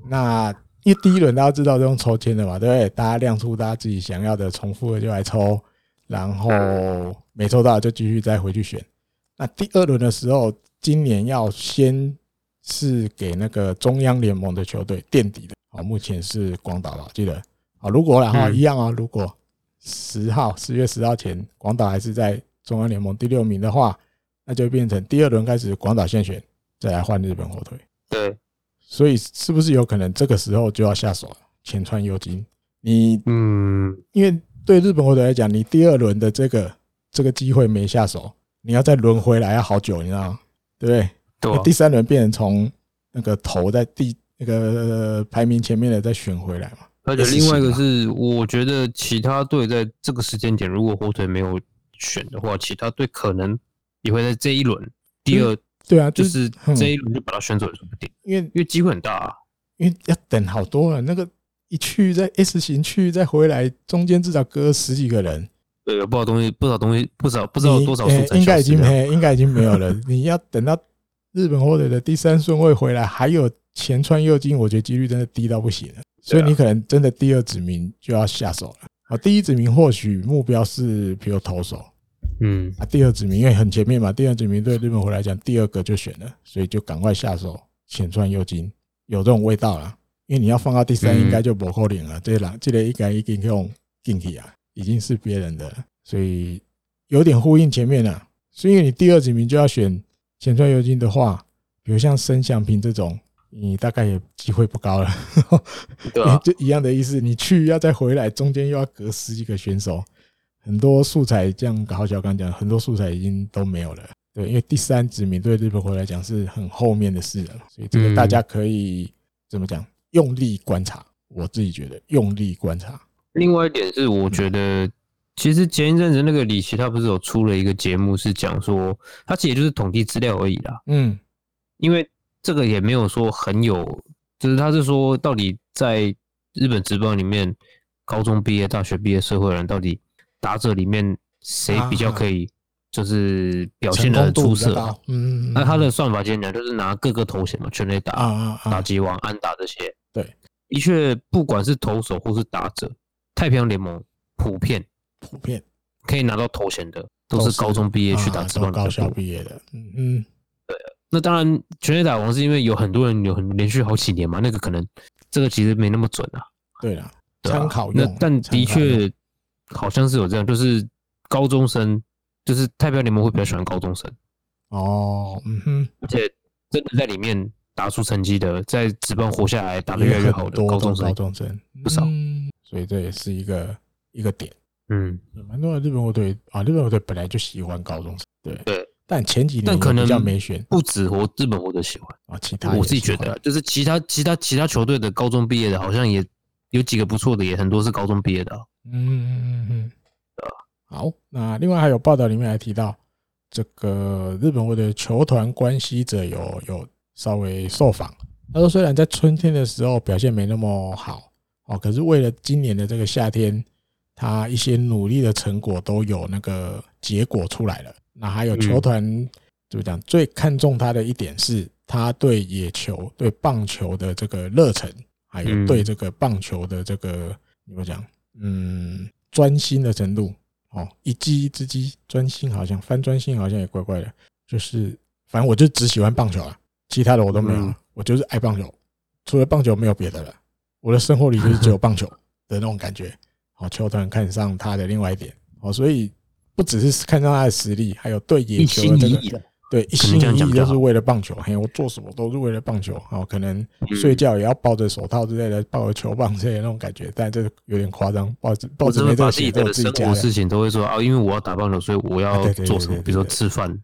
那因为第一轮大家知道是用抽签的嘛，对不对？大家亮出大家自己想要的，重复的就来抽，然后没抽到就继续再回去选。那第二轮的时候，今年要先。是给那个中央联盟的球队垫底的，好，目前是广岛了，记得，好，如果然后一样啊，如果十号十月十号前广岛还是在中央联盟第六名的话，那就变成第二轮开始广岛先选，再来换日本火腿。对，所以是不是有可能这个时候就要下手了？浅川优金，你嗯，因为对日本火腿来讲，你第二轮的这个这个机会没下手，你要再轮回来要好久，你知道吗？对不对？第三轮变成从那个头在第那个排名前面的再选回来嘛？而且另外一个是，我觉得其他队在这个时间点，如果火腿没有选的话，其他队可能也会在这一轮第二，对啊，就是这一轮就把它选走也说不定，因为因为机会很大啊，因为要等好多了，那个一去在 S 型去再回来，中间至少隔十几个人，对，有不少东西，不少东西，不少不知道多少数，应该已经没，应该已经没有了，你要等到。日本火腿的第三顺位回来，还有前川佑金，我觉得几率真的低到不行了。所以你可能真的第二指名就要下手了。啊，第一指名或许目标是比如投手，嗯，啊，第二指名因为很前面嘛，第二指名对日本回来讲，第二个就选了，所以就赶快下手浅川佑金，有这种味道了。因为你要放到第三，应该就不可能了。这两这个应该已经用进去啊，已经是别人的，所以有点呼应前面了。所以你第二指名就要选。浅川优金的话，比如像申祥平这种，你大概也机会不高了。对，就一样的意思，你去要再回来，中间又要隔十几个选手，很多素材，这样好像刚刚讲，很多素材已经都没有了。对，因为第三指名对日本回来讲是很后面的事了，所以这个大家可以怎么讲？用力观察，我自己觉得用力观察。另外一点是，我觉得。其实前一阵子那个李琦他不是有出了一个节目，是讲说他其实就是统计资料而已啦。嗯，因为这个也没有说很有，就是他是说到底在日本职棒里面，高中毕业、大学毕业、社会人到底打者里面谁比较可以，就是表现的很出色。嗯，那他的算法简单，就是拿各个头衔嘛，全垒打、打击王、安打这些。对，的确，不管是投手或是打者，太平洋联盟普遍。普遍可以拿到头衔的，都是高中毕业去打职棒，高校毕业的。嗯嗯，对。那当然，全垒打王是因为有很多人有很连续好几年嘛，那个可能这个其实没那么准啊。对啊，参考用。那但的确好像是有这样，就是高中生，就是太平洋联盟会比较喜欢高中生。哦，嗯哼。而且真的在里面打出成绩的，在职棒活下来打得越来越好的高中生，高中生不少。所以这也是一个一个点。嗯，蛮多的日本火腿啊，日本火腿本来就喜欢高中生，对对。但前几年但可能比较没选，不止我日本火腿喜欢啊，其他我自己觉得就是其他其他其他球队的高中毕业的，好像也有几个不错的，也很多是高中毕业的。嗯嗯嗯嗯，好，那另外还有报道里面还提到，这个日本火腿球团关系者有有稍微受访，他说虽然在春天的时候表现没那么好哦，可是为了今年的这个夏天。他一些努力的成果都有那个结果出来了。那还有球团怎么讲？最看重他的一点是，他对野球、对棒球的这个热忱，还有对这个棒球的这个怎么讲？嗯，专心的程度。哦，一击一只鸡，专心好像翻专心好像也怪怪的。就是反正我就只喜欢棒球啊，其他的我都没有，我就是爱棒球，除了棒球没有别的了。我的生活里就是只有棒球 的那种感觉。好，球团看上他的另外一点，哦，所以不只是看上他的实力，还有对野球的这个，对一心一意就是为了棒球。嘿，我做什么都是为了棒球。哦，可能睡觉也要抱着手套之类的，抱着球棒之类的那种感觉，但这有点夸张。抱着抱着没这个写，都自己家的事情都会说啊，因为我要打棒球，所以我要做什么，比如说吃饭、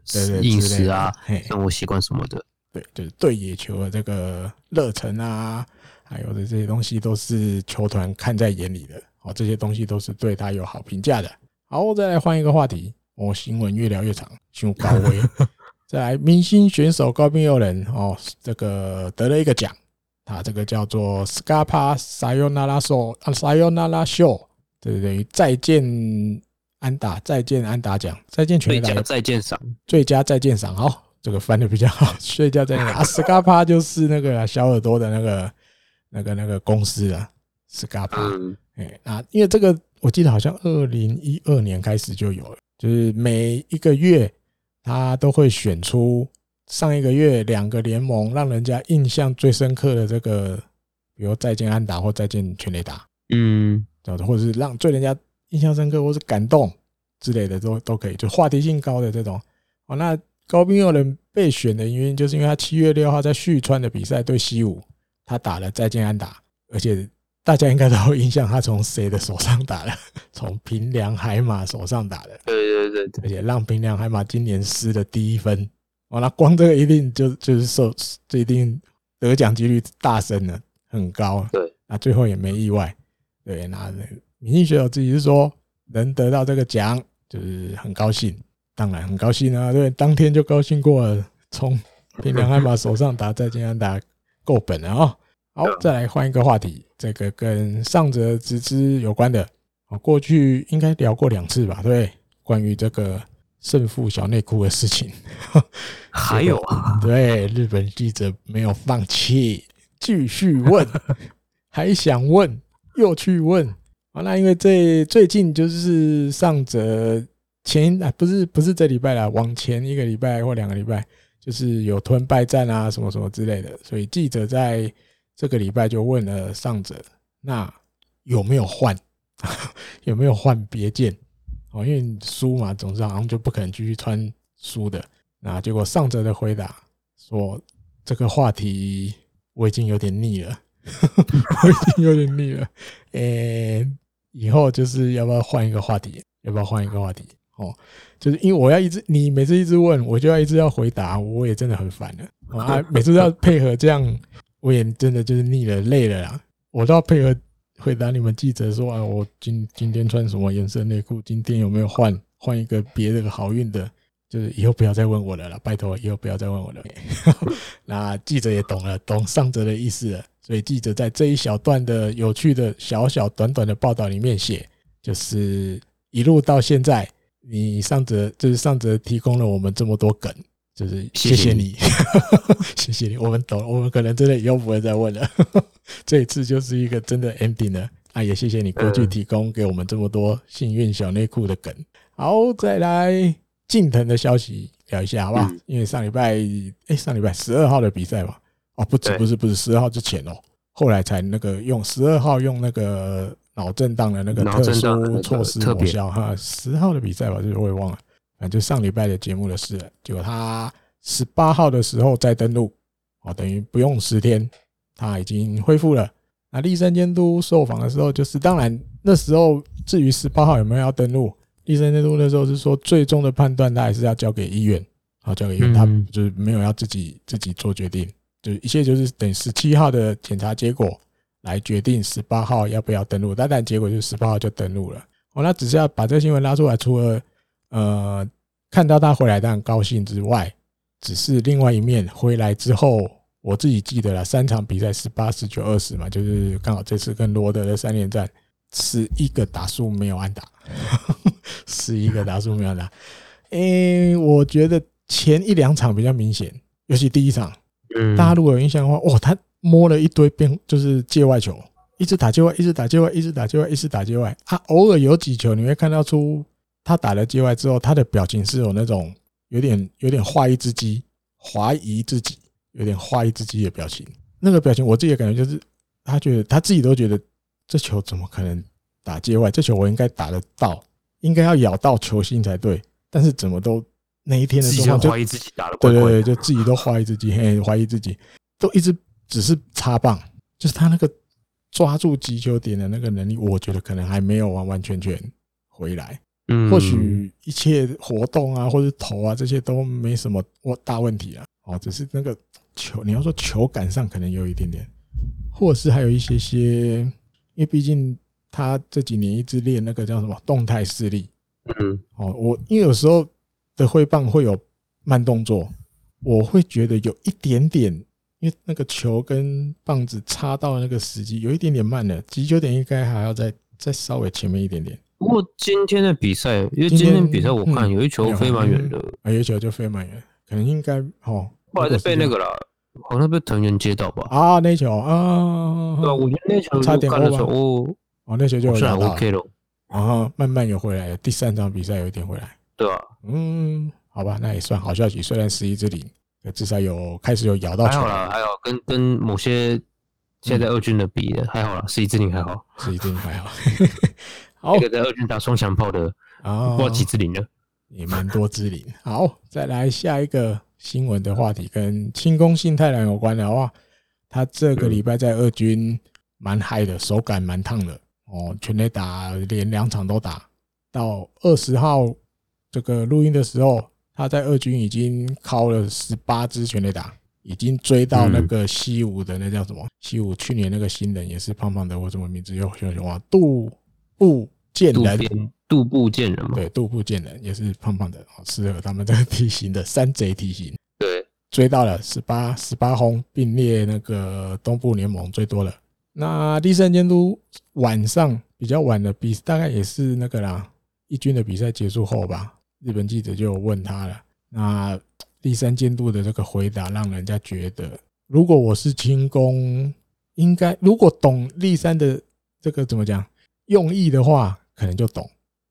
饮食啊、生活习惯什么的。对，就是对野球的这个热忱啊，还有的这些东西都是球团看在眼里的。哦，这些东西都是对他有好评价的。好，再来换一个话题。哦，新闻越聊越长，新闻高危。再来明星选手高滨祐人哦，这个得了一个奖，他这个叫做 Scarpa Sayonara Show 啊，Sayonara Show，这等于再见安打，再见安打奖，再见全垒打，再见赏，最佳再见赏。好，这个翻的比较好，最佳再见啊，Scarpa 就是那个小耳朵的那个那个那个公司啊，Scarpa，哎，那，因为这个我记得好像二零一二年开始就有了，就是每一个月。他都会选出上一个月两个联盟让人家印象最深刻的这个，比如再见安达或再见全雷达，嗯，或者是让最人家印象深刻或是感动之类的都都可以，就话题性高的这种。哦，那高滨祐人被选的原因，就是因为他七月六号在旭川的比赛对西武，他打了再见安达，而且。大家应该都有印象，他从谁的手上打的？从平良海马手上打的。对对对，对，而且让平良海马今年失的第一分，完了，光这个一定就就是受，这一定得奖几率大升了，很高。对，那最后也没意外。对，那明星选手自己是说能得到这个奖，就是很高兴，当然很高兴啊。对，当天就高兴过了，从平良海马手上打再见安打够本了啊。好，再来换一个话题。这个跟上泽直之有关的，哦，过去应该聊过两次吧？对，关于这个胜负小内裤的事情，还有啊，对，日本记者没有放弃，继续问，还想问，又去问。好，那因为这最近就是上泽前啊，不是不是这礼拜啦，往前一个礼拜或两个礼拜，就是有吞败战啊，什么什么之类的，所以记者在。这个礼拜就问了上泽，那有没有换？有没有换别件？哦，因为输嘛，总之好像就不可能继续穿输的。那结果上泽的回答说：“这个话题我已经有点腻了，我已经有点腻了。诶，以后就是要不要换一个话题？要不要换一个话题？哦，就是因为我要一直你每次一直问，我就要一直要回答，我也真的很烦了啊！每次都要配合这样。”我也真的就是腻了、累了啦！我都要配合回答你们记者说啊，我今今天穿什么颜色内裤？今天有没有换换一个别的好运的？就是以后不要再问我了啦，拜托，以后不要再问我了。那记者也懂了，懂上泽的意思了。所以记者在这一小段的有趣的小小短短的报道里面写，就是一路到现在，你上泽就是上泽提供了我们这么多梗。就是谢谢你，谢谢你，我们懂，我们可能真的以后不会再问了。这一次就是一个真的 ending 了啊！也谢谢你过去提供给我们这么多幸运小内裤的梗。好，再来近藤的消息聊一下好不好？因为上礼拜，哎，上礼拜十二号的比赛嘛，哦，不止，不是，不是十二号之前哦，后来才那个用十二号用那个脑震荡的那个特殊措施抹消哈，十号的比赛吧，就是我也忘了。啊，就上礼拜的节目的事了。结果他十八号的时候再登录，哦，等于不用十天，他已经恢复了。那栗山监督受访的时候，就是当然那时候至于十八号有没有要登录，栗山监督那时候是说最终的判断他还是要交给医院，好，交给医院，他就是没有要自己自己做决定，就一切就是等十七号的检查结果来决定十八号要不要登录。但但结果就是十八号就登录了。哦，那只是要把这个新闻拉出来，除了。呃，看到他回来，当然高兴之外，只是另外一面回来之后，我自己记得了三场比赛，十八、十九、二十嘛，就是刚好这次跟罗德的三连战，十一个打数没有安打，十一个打数没有安打。诶，我觉得前一两场比较明显，尤其第一场，大家如果有印象的话，哇，他摸了一堆边，就是界外球，一直打界外，一直打界外，一直打界外，一直打界外。他偶尔有几球你会看到出。他打了界外之后，他的表情是有那种有点有点怀疑自己，怀疑自己，有点怀疑自己的表情。那个表情，我自己的感觉就是，他觉得他自己都觉得这球怎么可能打界外？这球我应该打得到，应该要咬到球心才对。但是怎么都那一天的时候就怀疑自己打的，对对对，就自己都怀疑自己，嘿，怀疑自己，都一直只是插棒，就是他那个抓住击球点的那个能力，我觉得可能还没有完完全全回来。或许一切活动啊，或者投啊，这些都没什么大问题啊。哦，只是那个球，你要说球感上可能有一点点，或者是还有一些些，因为毕竟他这几年一直练那个叫什么动态视力。嗯，哦，我因为有时候的挥棒会有慢动作，我会觉得有一点点，因为那个球跟棒子插到那个时机有一点点慢了，击球点应该还要再再稍微前面一点点。不过今天的比赛，因为今天比赛我看有一球飞蛮远的，啊，有一球就飞蛮远，可能应该哦，后来是被那个了，好像被藤原接到吧？啊，那球啊，对，我觉得那球差点看的时候，哦，那球就算 OK 了，然后慢慢有回来了，第三场比赛有一点回来，对啊，嗯，好吧，那也算好消息，虽然十一支零，至少有开始有咬到球，了，还好跟跟某些现在二军的比的还好啦，十一之零还好，十一之零还好。好，这个在二军打双响炮的啊，不知道几支零了，也蛮多支零。好，再来下一个新闻的话题，跟清宫信太郎有关的话，他这个礼拜在二军蛮嗨的，手感蛮烫的哦，全垒打连两场都打。到二十号这个录音的时候，他在二军已经敲了十八支全垒打，已经追到那个西武的那叫什么？西武去年那个新人也是胖胖的，我什么名字又熊熊啊？杜。部建人，杜部建人嘛？对，杜部建人也是胖胖的，适合他们这个体型的山贼体型。对，追到了十八十八轰，并列那个东部联盟最多了。那第三监督晚上比较晚的比，大概也是那个啦，一军的比赛结束后吧。日本记者就问他了，那第三监督的这个回答，让人家觉得，如果我是轻功，应该如果懂立山的这个怎么讲？用意的话可能就懂，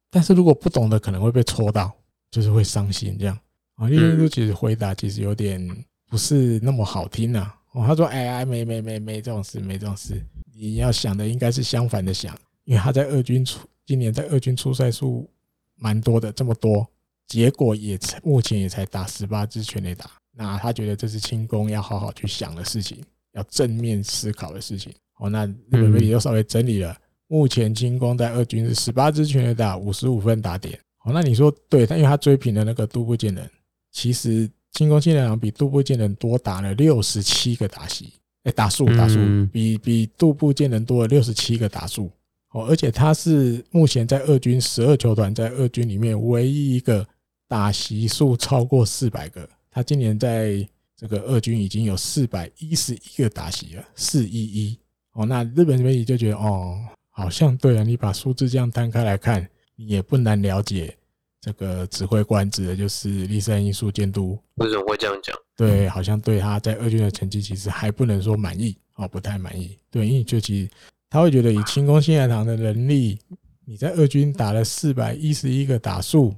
但是如果不懂的可能会被戳到，就是会伤心这样啊。栗山监督其实回答其实有点不是那么好听呐。哦，他说：“哎呀，没没没没这种事，没这种事。你要想的应该是相反的想，因为他在二军出，今年在二军出赛数蛮多的，这么多，结果也才目前也才打十八支全垒打。那他觉得这是清宫要好好去想的事情，要正面思考的事情。哦，那日本媒体又稍微整理了。”目前清宫在二军是十八支全垒打，五十五分打点。哦，那你说对？但因为他追平了那个杜部建人，其实清宫幸太郎比杜部建人多打了六十七个打席，哎，打数打数比比杜部建人多了六十七个打数。哦，而且他是目前在二军十二球团在二军里面唯一一个打席数超过四百个。他今年在这个二军已经有四百一十一个打席了，四一一。哦，那日本媒体就觉得哦。好像对啊，你把数字这样摊开来看，你也不难了解这个指挥官指的就是立山英树监督。为什么会这样讲？对，好像对他在二军的成绩其实还不能说满意哦，不太满意。对，因为就其实他会觉得以清宫幸太郎的能力，你在二军打了四百一十一个打数，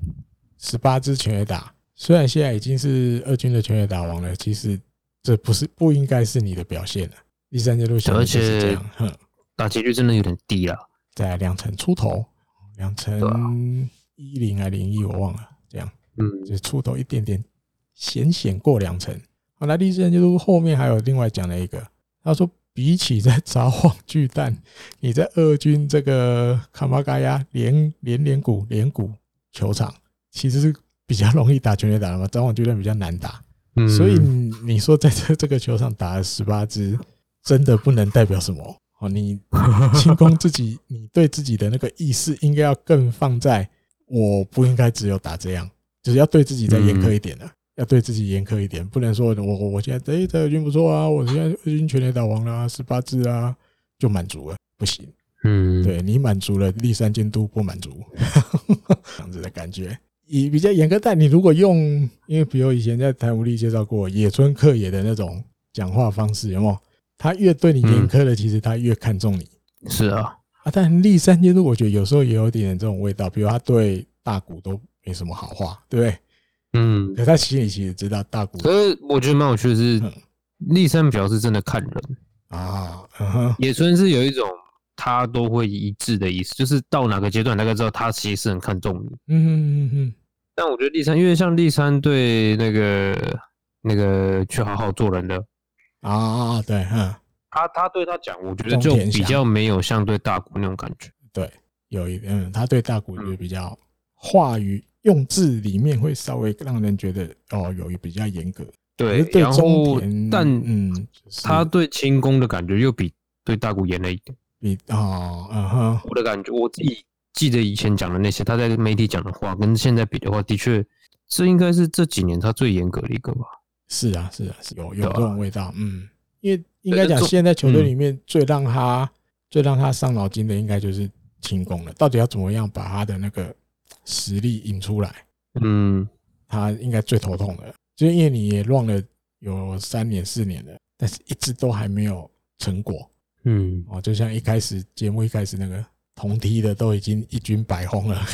十八支全垒打，虽然现在已经是二军的全垒打王了，其实这不是不应该是你的表现了。栗山监督想的就是这样，哼。打击率真的有点低了，在两成出头，两成一零还零一我忘了，这样，嗯，就出头一点点，险险过两成。后来栗山就是后面还有另外讲了一个，他说比起在札幌巨蛋，你在二军这个卡玛嘎亚连连连谷连谷球场，其实是比较容易打全垒打的嘛，札幌巨蛋比较难打，嗯所以你说在这这个球场打了十八支，真的不能代表什么。哦，你清空自己，你对自己的那个意识应该要更放在，我不应该只有打这样，就是要对自己再严苛一点了，要对自己严苛一点，不能说我我我现在哎这二军不错啊，我现在已经全垒打王了，十八支啊就满足了，不行，嗯，对你满足了，立三监督不满足，这样子的感觉，以比较严格，但你如果用，因为比如以前在台无力介绍过野村克也的那种讲话方式，有没有？他越对你严苛的，其实他越看重你。是啊，啊，但立三监督我觉得有时候也有点这种味道，比如他对大股都没什么好话，对不对？嗯，可他心里其实知道大股。可是我觉得蛮有趣的是，立三表示真的看人啊。野村是有一种他都会一致的意思，就是到哪个阶段大概知道他其实是很看重你。嗯嗯嗯。但我觉得立山，因为像立山对那个那个去好好做人的。啊啊，对，嗯，他他对他讲，我觉得就比较没有像对大谷那种感觉。对，有一点，他对大谷就比较话语用字里面会稍微让人觉得哦，有一比较严格。对，对然后但嗯，他对清宫的感觉又比对大谷严了一点。比啊，嗯哼，我的感觉，我自己记得以前讲的那些，他在媒体讲的话跟现在比的话，的确，这应该是这几年他最严格的一个吧。是啊，是啊，是有有这种味道。嗯，因为应该讲，现在球队里面最让他最让他伤脑筋的，应该就是进攻了。到底要怎么样把他的那个实力引出来？嗯，他应该最头痛的，就是因为你也乱了有三年四年了，但是一直都还没有成果。嗯，哦，就像一开始节目一开始那个同梯的都已经一军百轰了。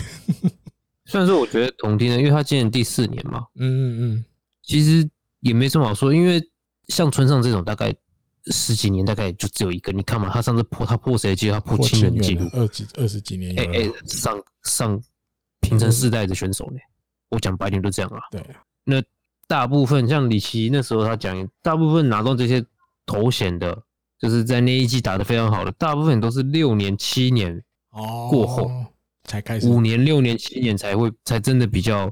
虽然说我觉得同梯呢，因为他今年第四年嘛，嗯嗯嗯，其实也没什么好说，因为像村上这种大概十几年，大概就只有一个。你看嘛，他上次破他破谁记录？他破青人记录，二几二十几年。哎哎、欸欸，上上平成世代的选手呢？我讲白点都这样啊。对，那大部分像李琦那时候他讲，大部分拿到这些头衔的，就是在那一季打得非常好的，大部分都是六年七年哦过后。才开始五年、六年、七年才会才真的比较，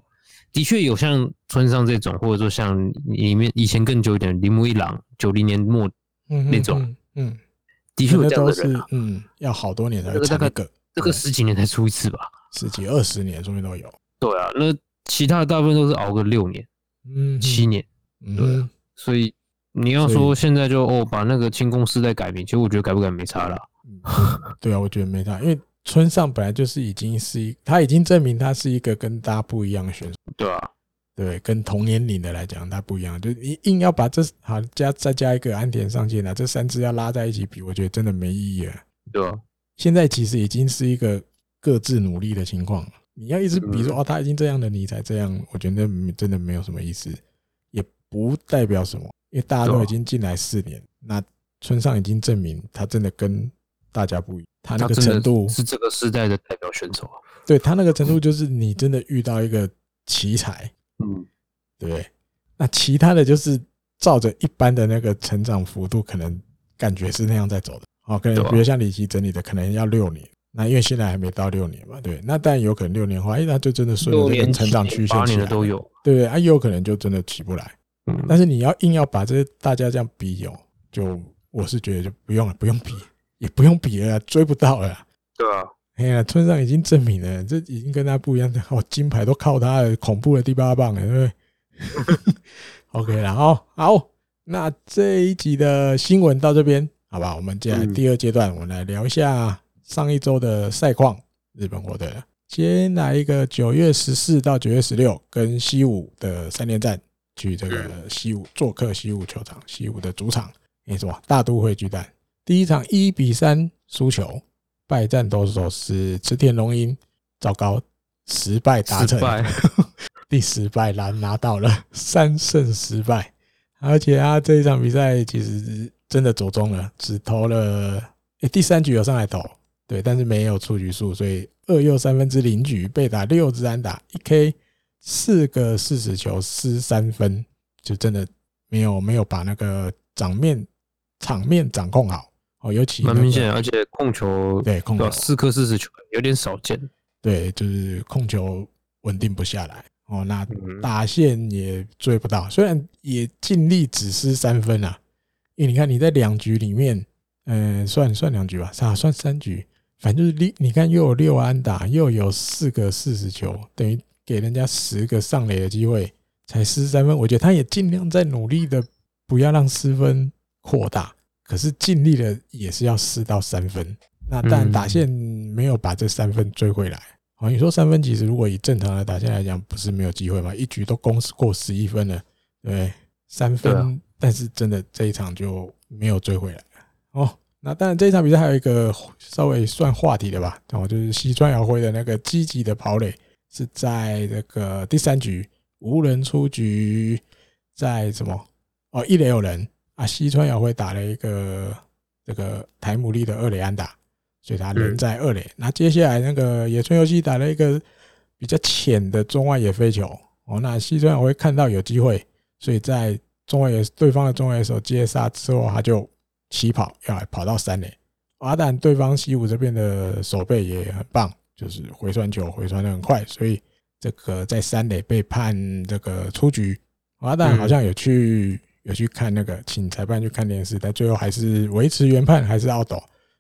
的确有像村上这种，或者说像里面以前更久一点铃木一朗九零年末那种，嗯，的确有这样的人、嗯，要好多年才这个大概个这个十几年才出一次吧，十几二十年中间都有。对啊，那其他的大部分都是熬个六年，嗯，七年，嗯，所以你要说现在就哦把那个清宫世代改名，其实我觉得改不改没差了。对啊，我觉得没差，因为。村上本来就是已经是一，他已经证明他是一个跟大家不一样的选手。对啊，对，跟同年龄的来讲，他不一样。就你硬要把这好加再加一个安田上进来，这三支要拉在一起比，我觉得真的没意义了。对啊，现在其实已经是一个各自努力的情况。你要一直比说哦，他已经这样了，你才这样，我觉得真的没有什么意思，也不代表什么，因为大家都已经进来四年，那村上已经证明他真的跟。大家不一样，他那个程度是这个时代的代表选手啊。对，他那个程度，就是你真的遇到一个奇才，嗯，对不对？那其他的就是照着一般的那个成长幅度，可能感觉是那样在走的。哦，可能比如像李琦整理的，可能要六年。那因为现在还没到六年嘛，对。那当然有可能六年的话，哎，那就真的顺着这个成长曲线八年的都有，对不对？啊，也有可能就真的起不来。嗯，但是你要硬要把这些大家这样比有，就我是觉得就不用了，不用比。也不用比了，追不到了。对啊，哎呀，村上已经证明了，这已经跟他不一样的哦，金牌都靠他了，恐怖的第八棒了，对不对？OK，然后好，那这一集的新闻到这边，好吧？我们接下来第二阶段，我们来聊一下上一周的赛况。日本火腿先来一个九月十四到九月十六跟西武的三连战，去这个西武做客西武球场，西武的主场，没错，大都会巨蛋。第一场一比三输球，败战投手是池田龙英，糟糕，十败达成，第十败拿拿到了三胜十败，而且他这一场比赛其实真的走中了，只投了诶第三局有上来投，对，但是没有出局数，所以二又三分之零局被打六支安打一 K 四个四十球失三分，就真的没有没有把那个场面场面掌控好。哦，尤其蛮明显，而且控球对控球四颗四十球有点少见，对，就是控球稳定不下来。哦，那打线也追不到，虽然也尽力只失三分啊，因为你看你在两局里面，嗯，算算两局吧，啊，算三局，反正就是你你看又有六安打，又有四个四十球，等于给人家十个上垒的机会，才失三分。我觉得他也尽量在努力的不要让失分扩大。可是尽力了，也是要四到三分。那但打线没有把这三分追回来。好，你说三分其实如果以正常的打线来讲，不是没有机会吗？一局都攻过十一分了，对，三分。但是真的这一场就没有追回来。哦，那当然这一场比赛还有一个稍微算话题的吧，然哦，就是西川遥辉的那个积极的跑垒，是在这个第三局无人出局，在什么？哦，一垒有人。啊，西川遥辉打了一个这个台姆利的二垒安打，所以他人在二垒。那接下来那个野村游戏打了一个比较浅的中外野飞球，哦，那西川遥辉看到有机会，所以在中外野对方的中外野手接杀之后，他就起跑要来跑到三垒。阿蛋对方西武这边的手背也很棒，就是回传球回传的很快，所以这个在三垒被判这个出局。阿蛋好像有去。有去看那个，请裁判去看电视，但最后还是维持原判，还是 out。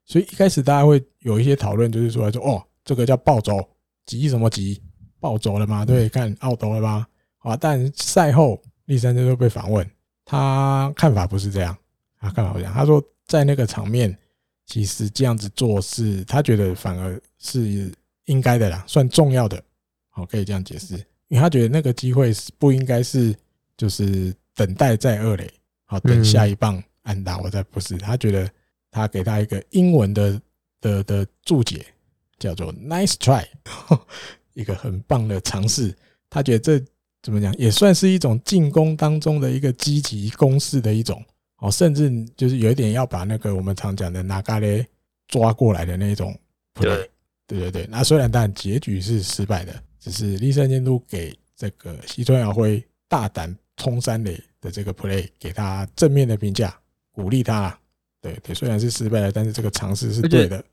所以一开始大家会有一些讨论，就是说说哦，这个叫暴走，急什么急？暴走了吗？对，看 out 了吗？啊！但赛后立三振都被访问，他看法不是这样，他看法不是这样。他说在那个场面，其实这样子做是他觉得反而是应该的啦，算重要的。好，可以这样解释，因为他觉得那个机会是不应该是就是等待在二垒，好等下一棒安打，我再不是。他觉得他给他一个英文的的的注解，叫做 “nice try”，一个很棒的尝试。他觉得这怎么讲，也算是一种进攻当中的一个积极攻势的一种哦，甚至就是有一点要把那个我们常讲的拿嘎勒抓过来的那种 play。对对对，那虽然但结局是失败的。只是立山监督给这个西村遥辉大胆冲三垒的这个 play 给他正面的评价，鼓励他啦。对对，虽然是失败了，但是这个尝试是对的。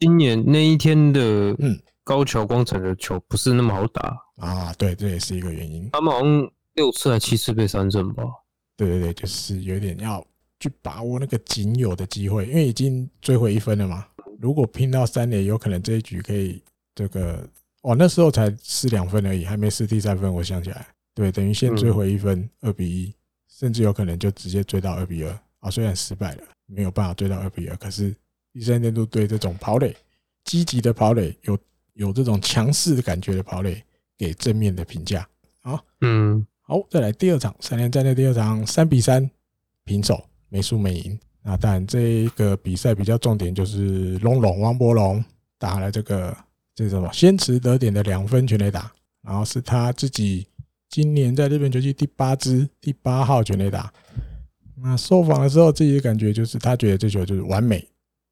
今年那一天的嗯，高桥光成的球不是那么好打啊。对，这也是一个原因。他们好像六次还七次被三振吧？对对对，就是有点要去把握那个仅有的机会，因为已经追回一分了嘛。如果拼到三垒，有可能这一局可以这个。哦，那时候才失两分而已，还没失第三分。我想起来，对，等于先追回一分，二比一，甚至有可能就直接追到二比二。啊，虽然失败了，没有办法追到二比二，可是第三年度对这种跑垒，积极的跑垒，有有这种强势的感觉的跑垒，给正面的评价。啊，嗯，好，再来第二场三连战的第二场，三比三平手，没输没赢。那当然，这个比赛比较重点就是龙龙王柏龙打了这个。这什么？先持得点的两分全垒打，然后是他自己今年在日本球季第八支第八号全垒打。那受访的时候，自己的感觉就是他觉得这球就是完美、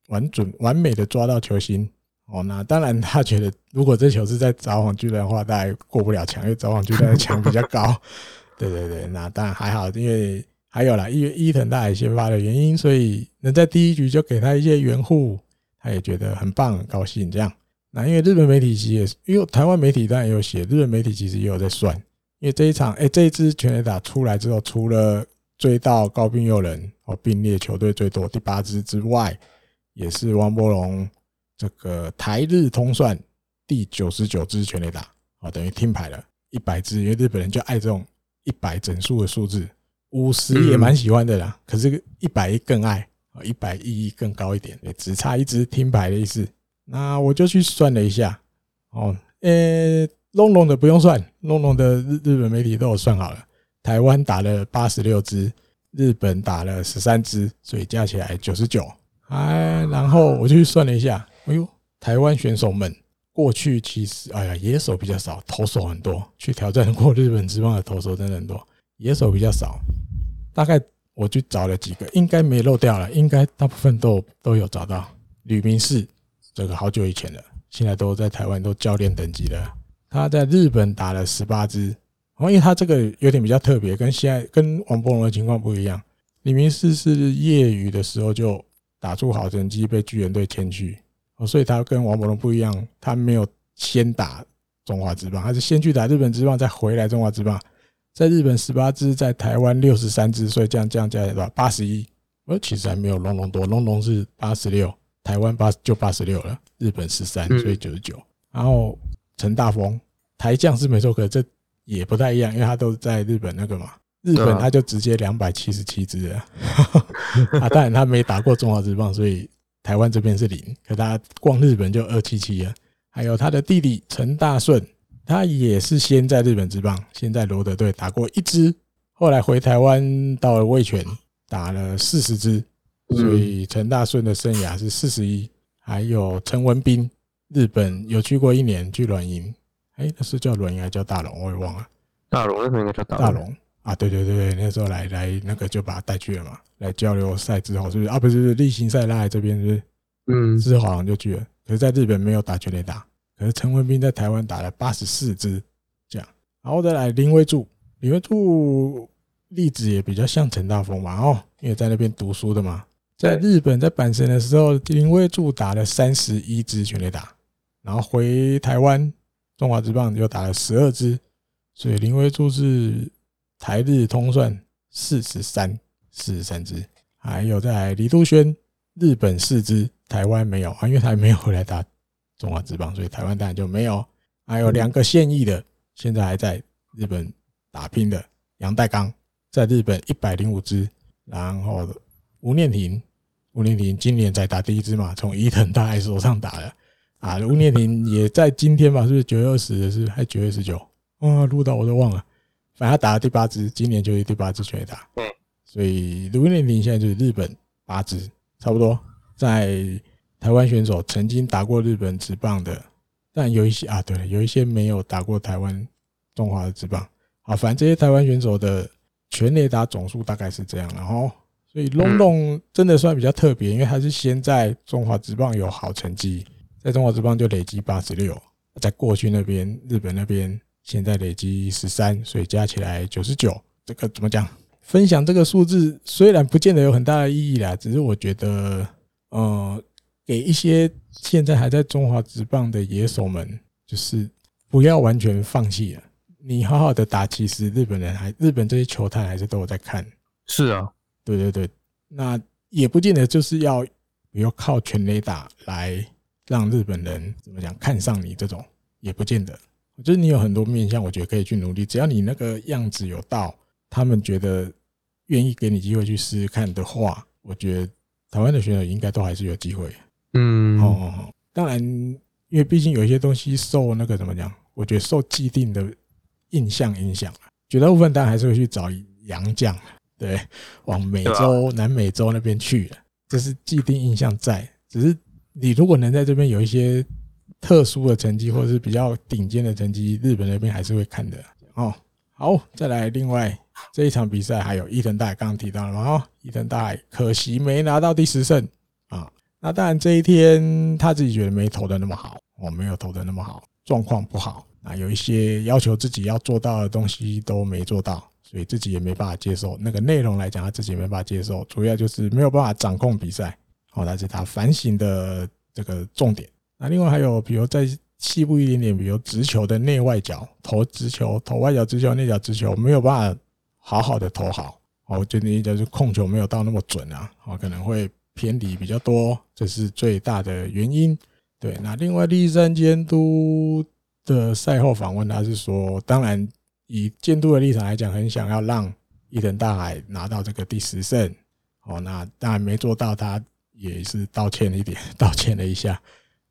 完准、完美的抓到球心。哦，那当然他觉得如果这球是在札幌巨蛋的话，大概过不了墙，因为札幌巨蛋的墙比较高。对对对，那当然还好，因为还有啦，因为伊藤大海先发的原因，所以能在第一局就给他一些援护，他也觉得很棒、很高兴这样。那因为日本媒体其实也是，因为台湾媒体当然也有写，日本媒体其实也有在算，因为这一场，哎，这一支全垒打出来之后，除了追到高滨祐人哦并列球队最多第八支之外，也是王柏龙这个台日通算第九十九支全垒打哦，等于听牌了一百支，因为日本人就爱这种一百整数的数字，五十也蛮喜欢的啦，可是一百更爱啊，一百意义更高一点，也只差一支听牌的意思。那我就去算了一下，哦，呃，龙龙的不用算，龙龙的日日本媒体都有算好了。台湾打了八十六支，日本打了十三支，所以加起来九十九。哎，然后我就去算了一下，哎呦，台湾选手们过去其实，哎呀，野手比较少，投手很多，去挑战过日本职棒的投手真的很多，野手比较少。大概我去找了几个，应该没漏掉了，应该大部分都都有找到。吕明士。这个好久以前了，现在都在台湾都教练等级了。他在日本打了十八支，因为他这个有点比较特别，跟现在跟王柏融的情况不一样。李明世是业余的时候就打出好成绩，被巨人队签去，哦所以他跟王柏融不一样，他没有先打中华职棒，他是先去打日本职棒，再回来中华职棒。在日本十八支，在台湾六十三支，所以这样这样加起来？八十一。呃，其实还没有龙龙多，龙龙是八十六。台湾八就八十六了，日本十三，所以九十九。然后陈大丰台将是没错，可这也不太一样，因为他都在日本那个嘛，日本他就直接两百七十七支了。啊，当然他没打过中华职棒，所以台湾这边是零。可他逛日本就二七七啊。还有他的弟弟陈大顺，他也是先在日本职棒，先在罗德队打过一支，后来回台湾到了味全打了四十支。所以陈大顺的生涯是四十一，还有陈文斌，日本有去过一年去软银，哎，那是叫软银还是叫大龙？我也忘了。大龙那时候应该叫大龙啊，对对对对，那时候来来那个就把他带去了嘛，来交流赛之后是不是啊？不是不是例行赛拉来这边是不是？嗯，之后好像就去了。可是在日本没有打全垒打，可是陈文斌在台湾打了八十四支，这样。然后再来林威柱，林威柱例子也比较像陈大峰嘛，哦，因为在那边读书的嘛。在日本，在阪神的时候，林威柱打了三十一支全垒打，然后回台湾中华职棒又打了十二支，所以林威助是台日通算四十三，四十三支。还有在李杜轩，日本四支，台湾没有啊，因为他还没有回来打中华职棒，所以台湾当然就没有。还有两个现役的，现在还在日本打拼的杨代刚，在日本一百零五支，然后吴念庭，吴念庭今年才打第一支嘛，从伊藤大爱手上打的啊。吴念庭也在今天吧，是不是九月二十的是还九月十九？啊，录到我都忘了。反正他打了第八支，今年就是第八支全垒打。嗯，所以吴念庭现在就是日本八支，差不多。在台湾选手曾经打过日本职棒的，但有一些啊，对，有一些没有打过台湾中华的职棒。啊，反正这些台湾选手的全垒打总数大概是这样，然后所以龙龙真的算比较特别，因为他是先在中华职棒有好成绩，在中华职棒就累积八十六，在过去那边日本那边现在累积十三，所以加起来九十九。这个怎么讲？分享这个数字虽然不见得有很大的意义啦，只是我觉得，呃，给一些现在还在中华职棒的野手们，就是不要完全放弃了。你好好的打，其实日本人还日本这些球探还是都有在看。是啊，对对对，那也不见得就是要比如靠全垒打来让日本人怎么讲看上你这种，也不见得。就是你有很多面向，我觉得可以去努力，只要你那个样子有到，他们觉得愿意给你机会去试试看的话，我觉得台湾的选手应该都还是有机会。嗯，哦哦，当然，因为毕竟有一些东西受那个怎么讲，我觉得受既定的。印象影响，绝大部分当然还是会去找洋将，对，往美洲、南美洲那边去了，这是既定印象在。只是你如果能在这边有一些特殊的成绩，或者是比较顶尖的成绩，日本那边还是会看的哦。好，再来，另外这一场比赛还有伊藤大，刚刚提到了嘛？哦，伊藤大可惜没拿到第十胜啊。那当然这一天他自己觉得没投的那么好，哦，没有投的那么好，状况不好。啊，有一些要求自己要做到的东西都没做到，所以自己也没办法接受。那个内容来讲，他自己也没办法接受，主要就是没有办法掌控比赛。好，那是他反省的这个重点。那另外还有，比如再细部一点点，比如直球的内外角投直球、投外角直球、内角直球，没有办法好好的投好。哦，就那一就是控球没有到那么准啊，哦，可能会偏离比较多，这是最大的原因。对，那另外第三监督。的赛后访问，他是说，当然以监督的立场来讲，很想要让伊藤大海拿到这个第十胜。哦，那当然没做到，他也是道歉了一点，道歉了一下。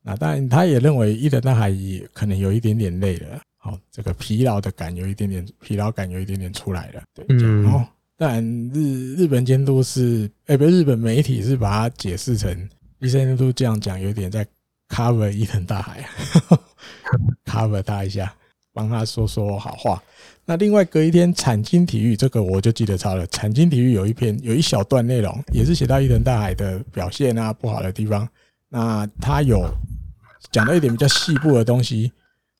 那当然，他也认为伊藤大海也可能有一点点累了。好，这个疲劳的感有一点点疲劳感有一点点出来了。对，嗯。哦，当然日日本监督是，哎，不日本媒体是把它解释成医生监督这样讲，有点在 cover 伊藤大海。cover 他一下，帮他说说好话。那另外隔一天，产经体育这个我就记得抄了。产经体育有一篇有一小段内容，也是写到伊藤大海的表现啊不好的地方。那他有讲到一点比较细部的东西。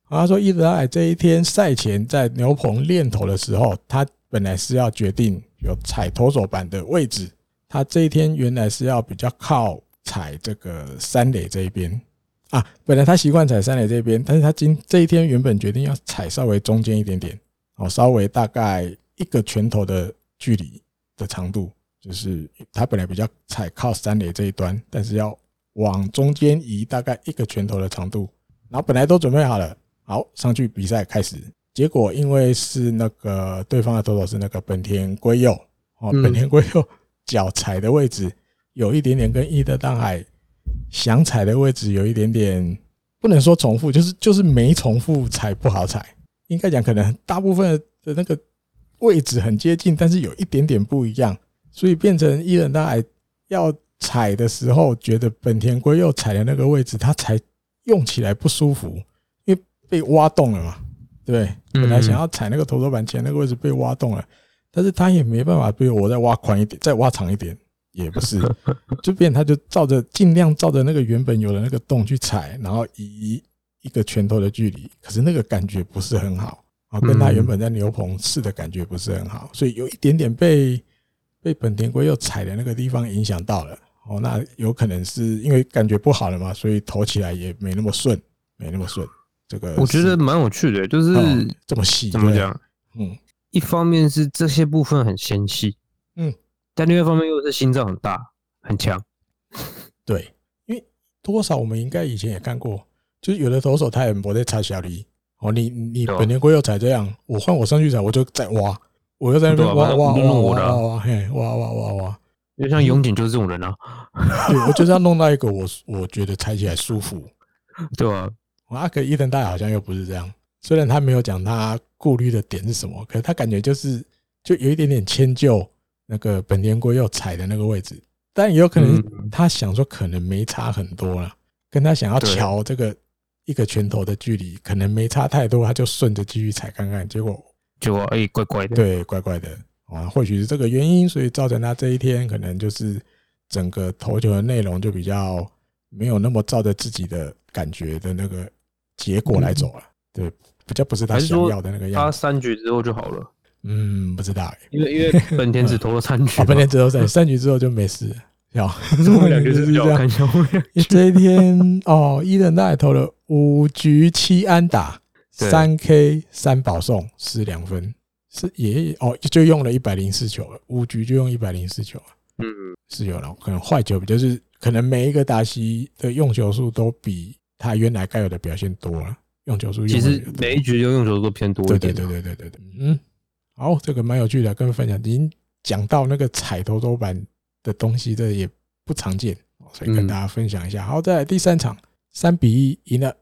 他说伊藤大海这一天赛前在牛棚练投的时候，他本来是要决定有踩投手板的位置，他这一天原来是要比较靠踩这个三垒这一边。啊，本来他习惯踩三垒这边，但是他今这一天原本决定要踩稍微中间一点点，哦，稍微大概一个拳头的距离的长度，就是他本来比较踩靠三垒这一端，但是要往中间移大概一个拳头的长度，然后本来都准备好了，好上去比赛开始，结果因为是那个对方的投手是那个本田圭佑，哦，本田圭佑脚踩的位置有一点点跟伊德大海。想踩的位置有一点点，不能说重复，就是就是没重复踩不好踩。应该讲可能大部分的那个位置很接近，但是有一点点不一样，所以变成伊人大海要踩的时候，觉得本田圭佑踩的那个位置，他才用起来不舒服，因为被挖洞了嘛。对，本来想要踩那个投手板前那个位置被挖洞了，但是他也没办法，比如我再挖宽一点，再挖长一点。也不是，就变他就照着尽量照着那个原本有的那个洞去踩，然后移一个拳头的距离，可是那个感觉不是很好啊，跟他原本在牛棚试的感觉不是很好，所以有一点点被被本田圭佑踩的那个地方影响到了哦，那有可能是因为感觉不好了嘛，所以投起来也没那么顺，没那么顺。这个我觉得蛮有趣的，就是这么细，怎么讲？嗯，一方面是这些部分很纤细，嗯。但另外一方面又是心脏很大很强，对，因为多少我们应该以前也看过，就是有的投手他也不在插小离哦，你你本田圭佑踩这样，我换我上去踩我就再挖，我又在那边挖挖挖挖挖挖，嘿，挖挖挖挖。因为像永井就是这种人啊，对，我就是要弄到一个我我觉得踩起来舒服，对吧？阿克伊藤大好像又不是这样，虽然他没有讲他顾虑的点是什么，可是他感觉就是就有一点点迁就那个本田圭佑踩的那个位置，但也有可能他想说可能没差很多了，跟他想要瞧这个一个拳头的距离可能没差太多，他就顺着继续踩看看，结果结果哎怪怪的，对，怪怪的。啊，或许是这个原因，所以造成他这一天可能就是整个投球的内容就比较没有那么照着自己的感觉的那个结果来走了。对，比较不是他想要的那个样子。他三局之后就好了。嗯，不知道，因为因为本田只投了三局，本田只投三三局之后就没事了。要这两个就是这样。这一天哦，伊藤大海投了五局七安打，三 K 三保送，失两分。是也哦，就用了一百零四球了，五局就用一百零四球了。嗯，是有了，可能坏球比，就是可能每一个达西的用球数都比他原来该有的表现多了。用球数其实每一局用用球都偏多。对对对对对对对，嗯，好，这个蛮有趣的，跟分享。已经讲到那个彩头都板的东西，这也不常见，所以跟大家分享一下。好，再来第三场，三比一赢了，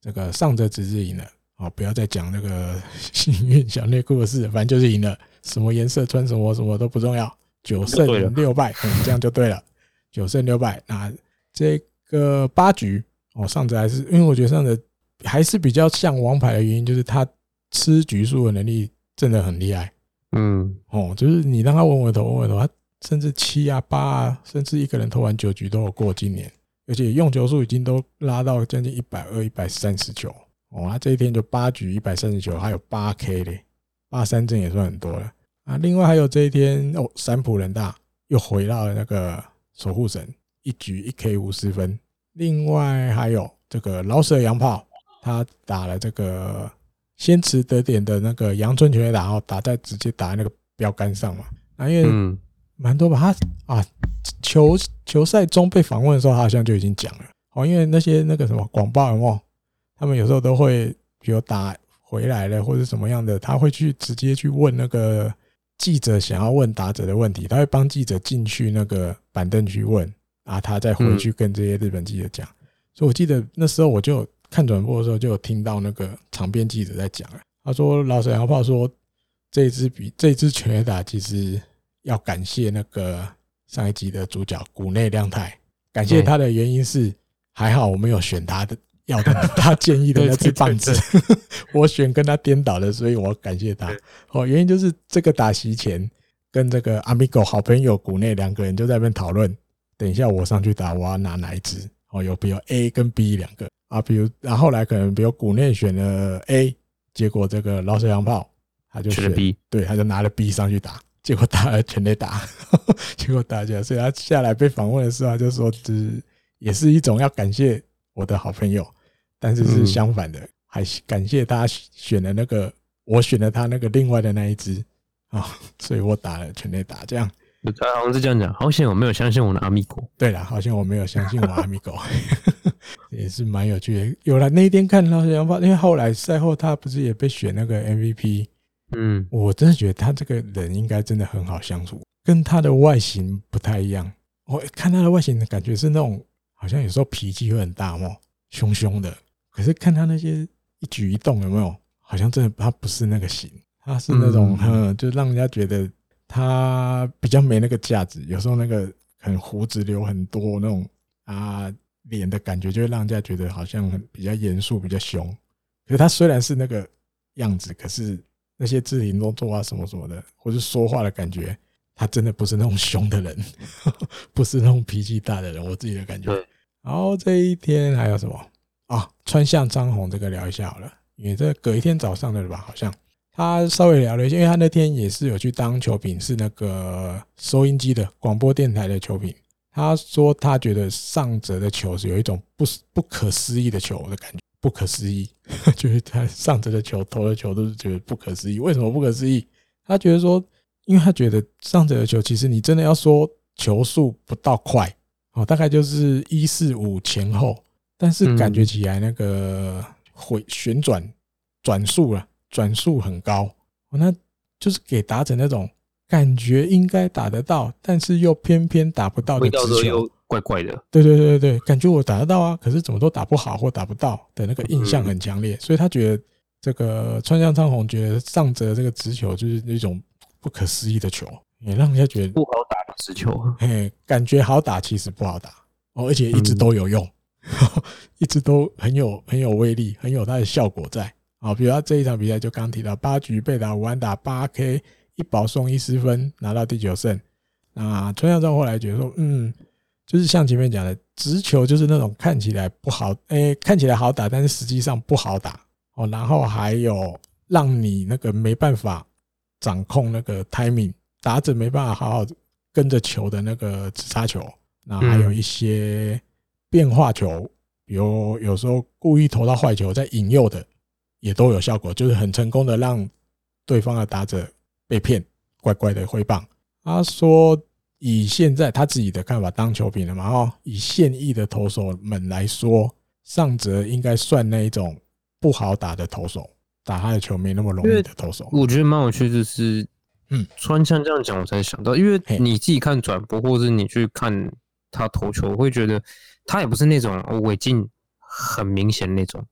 这个上泽直是赢了。哦，不要再讲那个 幸运小内裤的事，反正就是赢了，什么颜色穿什么什么都不重要，九胜六败，嗯，这样就对了，九胜六败。那这个八局，哦，上泽还是因为我觉得上泽还是比较像王牌的原因，就是他吃局数的能力真的很厉害。嗯，哦，就是你让他稳稳投稳稳投，他甚至七啊八啊，甚至一个人投完九局都有过今年，而且用球数已经都拉到将近一百二、一百三十九。哦，他这一天就八局一百三十九，还有八 K 嘞，八三振也算很多了啊。另外还有这一天哦，三浦人大又回到了那个守护神，一局一 K 五十分。另外还有这个老舍洋炮，他打了这个先持得点的那个阳春全垒打，然后打在直接打在那个标杆上嘛。啊，因为蛮多吧，他啊球球赛中被访问的时候，他好像就已经讲了哦，因为那些那个什么广报有没有？他们有时候都会，比如打回来了或者什么样的，他会去直接去问那个记者想要问打者的问题，他会帮记者进去那个板凳去问，啊，他再回去跟这些日本记者讲。所以我记得那时候我就看转播的时候，就有听到那个场边记者在讲了，他说老沈阳炮说这支比这支全垒打其实要感谢那个上一集的主角谷内亮太，感谢他的原因是还好我没有选他的。要的他建议的那只棒子，我选跟他颠倒的，所以我感谢他。哦，原因就是这个打席前跟这个阿米狗好朋友谷内两个人就在那边讨论，等一下我上去打，我要拿哪一支？哦，有比如 A 跟 B 两个。啊，比如然后来可能比如谷内选了 A，结果这个老水洋炮他就选 B，对，他就拿了 B 上去打，结果打了全垒打，结果打起来，所以他下来被访问的时候他就说，只也是一种要感谢。我的好朋友，但是是相反的，还感谢他选了那个，我选了他那个另外的那一只啊，所以我打了全垒打，这样。他好像是这样讲，好险我没有相信我的阿米狗。对了，好像我没有相信我阿米狗，也是蛮有趣的。有了那一天看到然后，因为后来赛后他不是也被选那个 MVP，嗯，我真的觉得他这个人应该真的很好相处，跟他的外形不太一样。我看他的外形的感觉是那种。好像有时候脾气会很大嘛，凶凶的。可是看他那些一举一动，有没有？好像真的他不是那个型，他是那种，嗯，就让人家觉得他比较没那个架子。有时候那个很胡子留很多那种啊，脸的感觉就会让人家觉得好像很比较严肃、比较凶。可是他虽然是那个样子，可是那些肢体动作啊什么什么的，或是说话的感觉，他真的不是那种凶的人，不是那种脾气大的人。我自己的感觉。然后这一天还有什么啊？川向张红这个聊一下好了，因为这隔一天早上的吧，好像他稍微聊了一下，因为他那天也是有去当球评，是那个收音机的广播电台的球评。他说他觉得上泽的球是有一种不不可思议的球的感觉，不可思议，就是他上这个球投的球都是觉得不可思议。为什么不可思议？他觉得说，因为他觉得上这个球其实你真的要说球速不到快。哦，大概就是一四五前后，但是感觉起来那个回旋转转速了，转速很高。哦那就是给打成那种感觉应该打得到，但是又偏偏打不到的直球，怪怪的。对对对对对，感觉我打得到啊，可是怎么都打不好或打不到的那个印象很强烈，所以他觉得这个川相昌宏觉得上泽这个直球就是那种不可思议的球，也让人家觉得不好打的直球，嘿，感觉好打，其实不好打哦，而且一直都有用，一直都很有很有威力，很有它的效果在。啊，比如他这一场比赛就刚提到八局被打五安打八 K 一保送一失分拿到第九胜。那川相昌后来觉得说，嗯，就是像前面讲的，直球就是那种看起来不好，诶、欸，看起来好打，但是实际上不好打哦。然后还有让你那个没办法掌控那个 timing，打者没办法好好跟着球的那个直杀球。那还有一些变化球，比如有时候故意投到坏球在引诱的。也都有效果，就是很成功的让对方的打者被骗，乖乖的挥棒。他说，以现在他自己的看法，当球评了嘛，哦，以现役的投手们来说，上泽应该算那一种不好打的投手，打他的球没那么容易的投手。我觉得蛮有趣，就是，嗯，川枪这样讲，我才想到，因为你自己看转播，或者你去看他投球，我会觉得他也不是那种违禁很明显那种。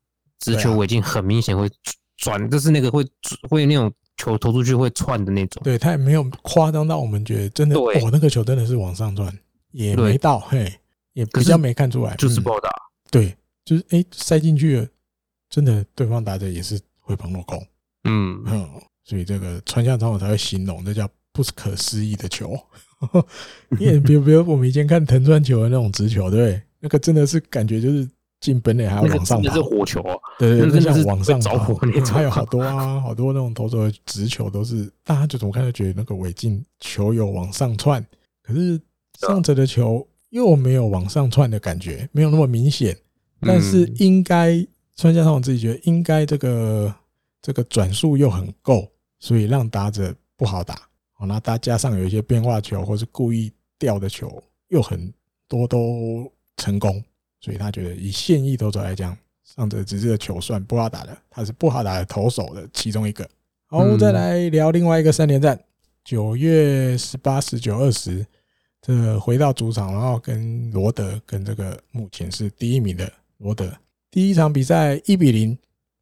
直球违禁很明显会转，就是那个会会那种球投出去会窜的那种。对，他也没有夸张到我们觉得真的哦，那个球真的是往上窜，也没到嘿，也比较没看出来，就是不好打。对，就是哎塞进去了，真的对方打者也是会碰落空。嗯嗯，所以这个川下昌我才会形容这叫不可思议的球。因为比如比如我们以前看藤川球的那种直球，对，那个真的是感觉就是。进本垒还要往上跑，那是火球啊！对对，对，那像往上着火，还有好多啊，好多那种投手的直球都是，大家就怎么看都觉得那个尾劲球有往上窜，可是上者的球又没有往上窜的感觉，没有那么明显。但是应该川加上我自己觉得应该这个这个转速又很够，所以让打者不好打。好，那再加上有一些变化球或是故意掉的球又很多都成功。所以他觉得，以现役投手来讲，上泽直之的球算不好打的，他是不好打的投手的其中一个。好，再来聊另外一个三连战，九月十八、十九、二十，这回到主场，然后跟罗德，跟这个目前是第一名的罗德，第一场比赛一比零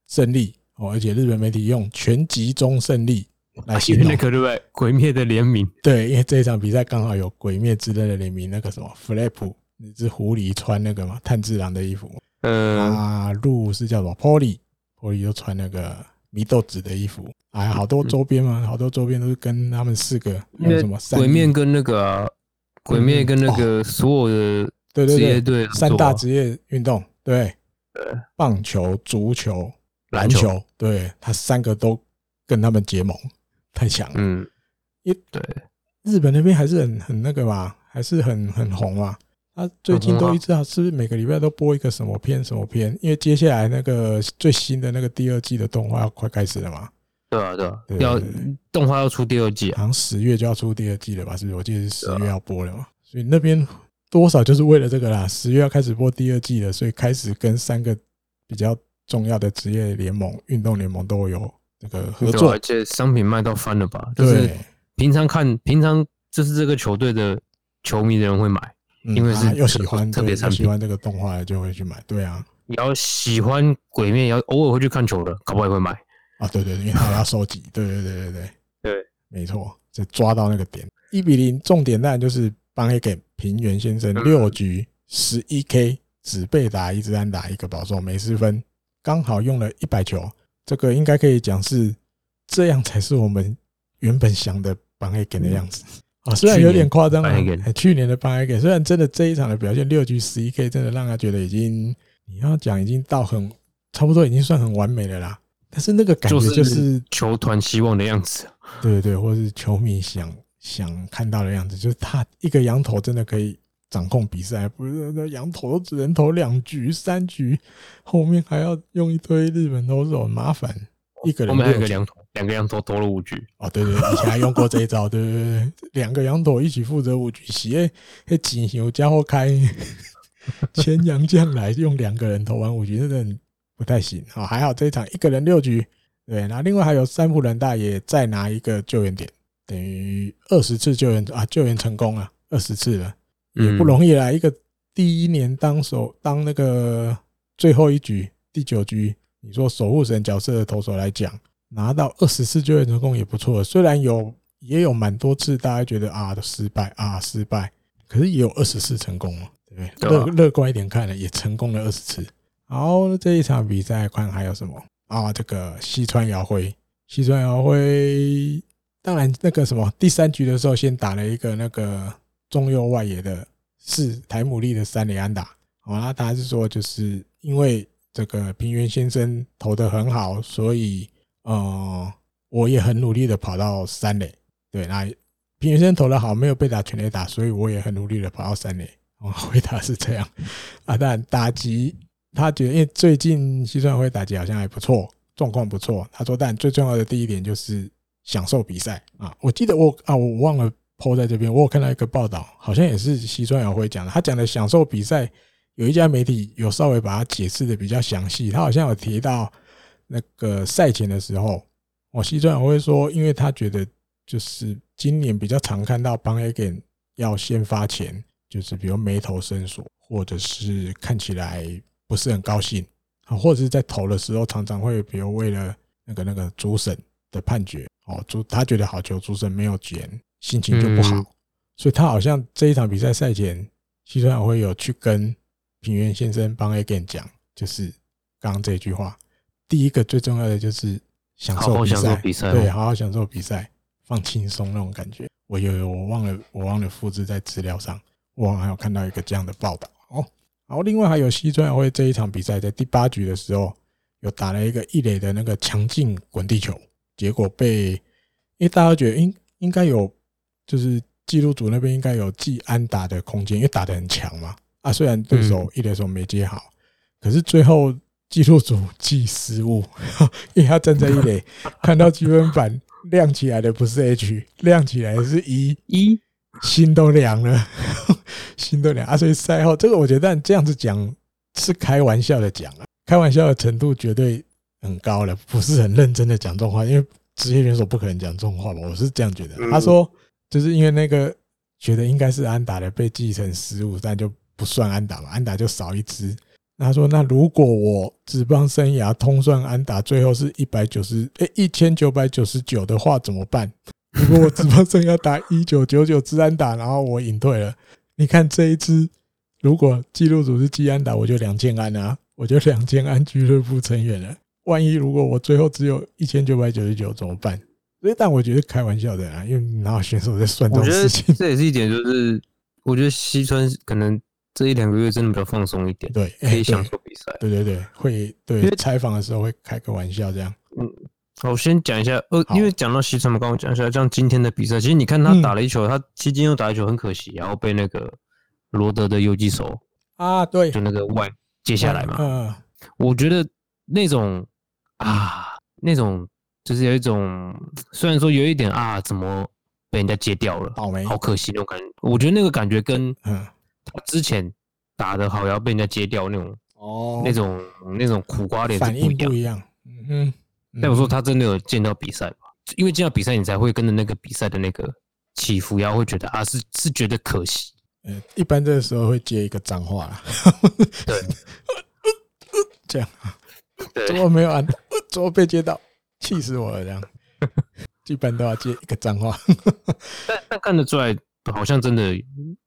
胜利哦，而且日本媒体用全集中胜利来形容那个对不对？鬼灭的联名，对，因为这一场比赛刚好有鬼灭之刃的联名，那个什么 Flap。那只狐狸穿那个嘛，炭治郎的衣服。嗯，啊，鹿是叫什么？Polly，Polly 就穿那个祢豆子的衣服。哎，好多周边嘛，好多周边都是跟他们四个。还有什么？鬼面跟那个、啊、鬼面跟那个所有的对对对对三大职业运动，对，棒球、足球、篮球，对他三个都跟他们结盟，太强了。嗯，一对日本那边还是很很那个吧，还是很很红嘛。他最近都一直啊，是不是每个礼拜都播一个什么片什么片？因为接下来那个最新的那个第二季的动画要快开始了嘛。对啊，对啊，要动画要出第二季，好像十月就要出第二季了吧？是不是？我记得是十月要播了嘛。所以那边多少就是为了这个啦，十月要开始播第二季了，所以开始跟三个比较重要的职业联盟、运动联盟都有这个合作，而且商品卖到翻了吧？就是平常看，平常就是这个球队的球迷的人会买。因为是又喜欢特别喜欢这个动画，就会去买。对啊，你要喜欢鬼面，要偶尔会去看球的，搞不好也会买啊。对对，因为他要收集。对对对对对对，没错，就抓到那个点。一比零，重点当然就是帮一给平原先生六局十一 K，只被打一支安打，一个保送，没失分，刚好用了一百球。这个应该可以讲是这样才是我们原本想的帮一给的样子。啊，虽然有点夸张啊，去年的八 K，虽然真的这一场的表现六局十一 K，真的让他觉得已经，你要讲已经到很差不多已经算很完美了啦。但是那个感觉就是球团希望的样子，对对对，或是球迷想想看到的样子，就是他一个羊头真的可以掌控比赛，不是那羊头只能投两局三局，后面还要用一堆日本投手，很麻烦。一个人后面还有个洋投。两个羊头投了五局哦，对对，以前还用过这一招，对对对，两个羊头一起负责五局，洗诶，那几牛家伙开，前羊将来用两个人投完五局，真的不太行啊。还好这一场一个人六局，对，那另外还有三浦人大爷再拿一个救援点，等于二十次救援啊，救援成功了二十次了，也不容易啦。一个第一年当守当那个最后一局第九局，你说守护神角色的投手来讲，拿到二十次就会成功也不错。虽然有也有蛮多次大家觉得啊的失败啊失败，可是也有二十次成功了，对不对？乐乐观一点看了，也成功了二十次。好，这一场比赛看还有什么？啊，这个西川遥辉，西川遥辉，当然那个什么，第三局的时候先打了一个那个中右外野的是台姆利的三垒安打，好，那他是说就是因为这个平原先生投的很好，所以呃，我也很努力的跑到三垒，对，那平原先生投的好，没有被打全垒打，所以我也很努力的跑到三垒，我回答是这样，啊，但打击。他觉得，因为最近西川遥辉打击好像还不错，状况不错。他说，但最重要的第一点就是享受比赛啊！我记得我啊，我忘了 po 在这边，我有看到一个报道，好像也是西川遥辉讲的。他讲的享受比赛，有一家媒体有稍微把它解释的比较详细。他好像有提到那个赛前的时候，哦，西川也会说，因为他觉得就是今年比较常看到 Bang Again 要先发前，就是比如眉头深锁，或者是看起来。不是很高兴啊，或者是在投的时候，常常会比如为了那个那个主审的判决哦，主他觉得好球主审没有捡，心情就不好，所以他好像这一场比赛赛前，西川遥辉有去跟平原先生帮 Again 讲，就是刚刚这句话，第一个最重要的就是享受比赛，对，好好享受比赛，放轻松那种感觉。我有我忘了我忘了复制在资料上，我还有看到一个这样的报道哦。然后另外还有西川遥辉这一场比赛，在第八局的时候，有打了一个一垒的那个强劲滚地球，结果被，因为大家觉得应应该有，就是记录组那边应该有记安打的空间，因为打得很强嘛。啊，虽然对手一垒手没接好，可是最后记录组记失误，因为他站在一垒，看到积分板亮起来的不是 H，亮起来的是 E，一心都凉了。心都凉啊！所以赛后这个，我觉得但这样子讲是开玩笑的讲啊，开玩笑的程度绝对很高了，不是很认真的讲这种话，因为职业选手不可能讲这种话吧？我是这样觉得。他说就是因为那个觉得应该是安打的被记成失误，但就不算安打嘛，安打就少一支。他说那如果我职棒生涯通算安打最后是一百九十诶一千九百九十九的话怎么办？如果我职棒生涯打一九九九支安打，然后我隐退了。你看这一支，如果记录组是季安打，我就两千安啊，我就两千安俱乐部成员了。万一如果我最后只有一千九百九十九怎么办？所以，但我觉得开玩笑的啊，因为哪有选手在算这种事情？这也是一点，就是我觉得西村可能这一两个月真的比较放松一点，对，可以享受比赛。对对对，会对采访的时候会开个玩笑这样。嗯。我先讲一下，呃，因为讲到西川嘛，刚刚讲一下，像今天的比赛，其实你看他打了一球，他期间又打一球，很可惜，然后被那个罗德的游击手啊，对，就那个外接下来嘛，嗯，我觉得那种啊，那种就是有一种，虽然说有一点啊，怎么被人家接掉了，好可惜那种感觉，我觉得那个感觉跟嗯，他之前打得好，然后被人家接掉那种哦，那种那种苦瓜脸反应不一样，嗯哼。但我说他真的有见到比赛吗？因为见到比赛，你才会跟着那个比赛的那个起伏，然后会觉得啊，是是觉得可惜。嗯，一般这个时候会接一个脏话啦。对，这样，怎么没有按？怎么被接到？气死我了！这样，一般都要接一个脏话。但但看得出来，好像真的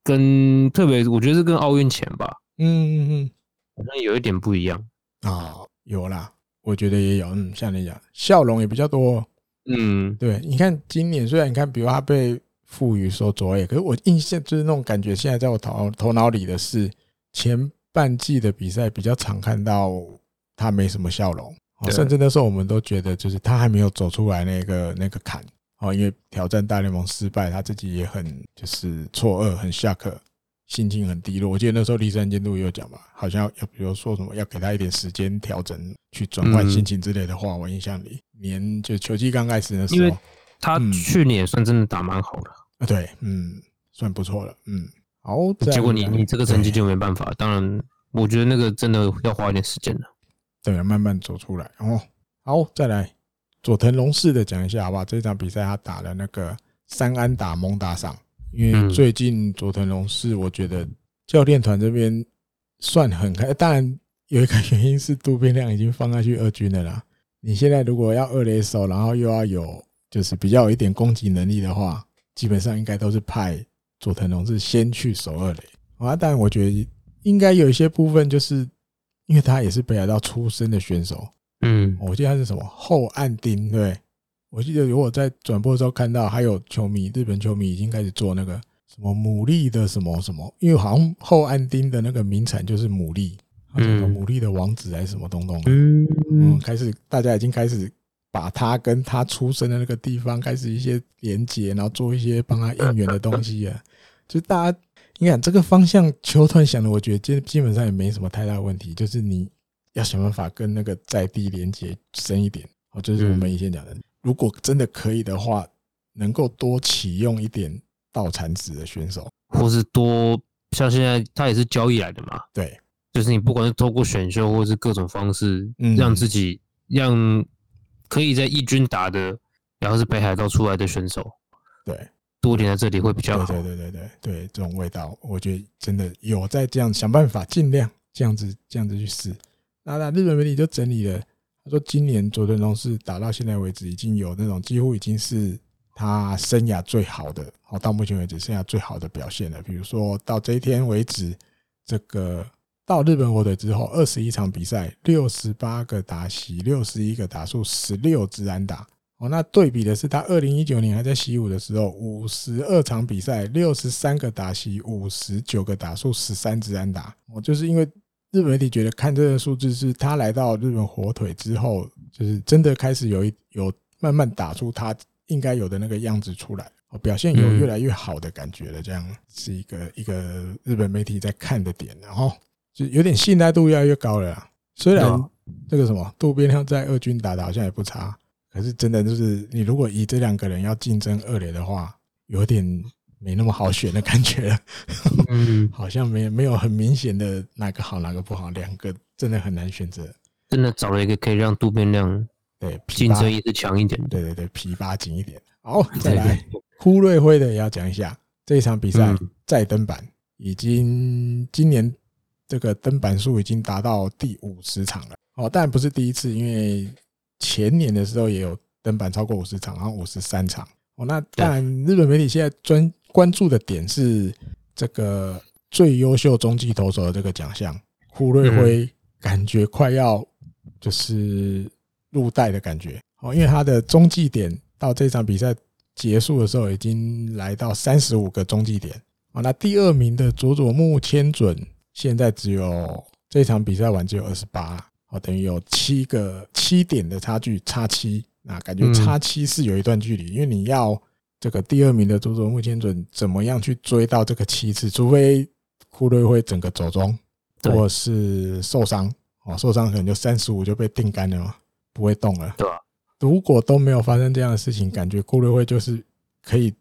跟特别，我觉得是跟奥运前吧。嗯嗯嗯，好像有一点不一样啊，有啦。我觉得也有，嗯，像你讲，笑容也比较多，嗯，对。你看今年虽然你看，比如他被赋予说左眼，可是我印象就是那种感觉，现在在我头头脑里的是前半季的比赛比较常看到他没什么笑容，甚至那时候我们都觉得就是他还没有走出来那个那个坎，哦，因为挑战大联盟失败，他自己也很就是错愕，很下课。心情很低落，我记得那时候立山监督也有讲吧，好像要比如说什么要给他一点时间调整、去转换心情之类的话，我印象里年就球季刚开始的时候，因为他去年也算真的打蛮好的。啊，对，嗯，算不错了，嗯，好，结果你你这个成绩就没办法，当然我觉得那个真的要花一点时间了，对，慢慢走出来，哦，好，再来佐藤龙士的讲一下好不好？这场比赛他打了那个三安打蒙打赏，因为最近佐藤龙士，我觉得教练团这边算很开，当然有一个原因是渡边亮已经放下去二军了啦。你现在如果要二垒手，然后又要有就是比较有一点攻击能力的话，基本上应该都是派佐藤龙士先去守二垒啊。但我觉得应该有一些部分，就是因为他也是北海道出身的选手。嗯，我记得他是什么？后岸町，对，我记得如果在转播的时候看到，还有球迷，日本球迷已经开始做那个什么牡蛎的什么什么，因为好像后岸町的那个名产就是牡蛎，什么牡蛎的王子还是什么东东，嗯。嗯，开始大家已经开始把他跟他出生的那个地方开始一些连接，然后做一些帮他应援的东西啊，就大家你看这个方向球团想的，我觉得基基本上也没什么太大的问题，就是你。要想办法跟那个在地连接深一点，哦，就是我们以前讲的，如果真的可以的话，能够多启用一点道产子的选手，或是多像现在他也是交易来的嘛，对，就是你不管是透过选秀或是各种方式，让自己让可以在一军打的，然后是北海道出来的选手，对，多点在这里会比较好，对对对对对对，这种味道，我觉得真的有在这样想办法，尽量这样子这样子去试。那那日本媒体就整理了，他说今年佐藤龙是打到现在为止，已经有那种几乎已经是他生涯最好的，好到目前为止生涯最好的表现了。比如说到这一天为止，这个到日本火腿之后，二十一场比赛，六十八个打席，六十一个打数，十六支安打。哦，那对比的是他二零一九年还在习武的时候，五十二场比赛，六十三个打席，五十九个打数，十三支安打。哦，就是因为。日本媒体觉得看这个数字是他来到日本火腿之后，就是真的开始有一有慢慢打出他应该有的那个样子出来，表现有越来越好的感觉了。这样是一个一个日本媒体在看的点，然后就有点信赖度越来越高了。虽然这个什么渡边亮在二军打的好像也不差，可是真的就是你如果以这两个人要竞争二垒的话，有点。没那么好选的感觉了，嗯，好像没没有很明显的哪个好哪个不好，两个真的很难选择。真的找了一个可以让渡边亮对竞争意识强一点，对对对，皮巴紧一点。好，再来呼瑞辉的也要讲一下这一场比赛再登板，已经今年这个登板数已经达到第五十场了。哦，当然不是第一次，因为前年的时候也有登板超过五十场，然后五十三场。哦，那当然日本媒体现在专。关注的点是这个最优秀中继投手的这个奖项，胡瑞辉感觉快要就是入袋的感觉哦，因为他的中继点到这场比赛结束的时候已经来到三十五个中继点啊。那第二名的佐佐木千准现在只有这场比赛完只有二十八哦，等于有七个七点的差距，差七，那感觉差七是有一段距离，因为你要。这个第二名的佐佐木千准怎么样去追到这个七次？除非库瑞会整个走中，或是受伤哦，受伤可能就三十五就被定杆了嘛，不会动了。对，如果都没有发生这样的事情，感觉库瑞会就是可以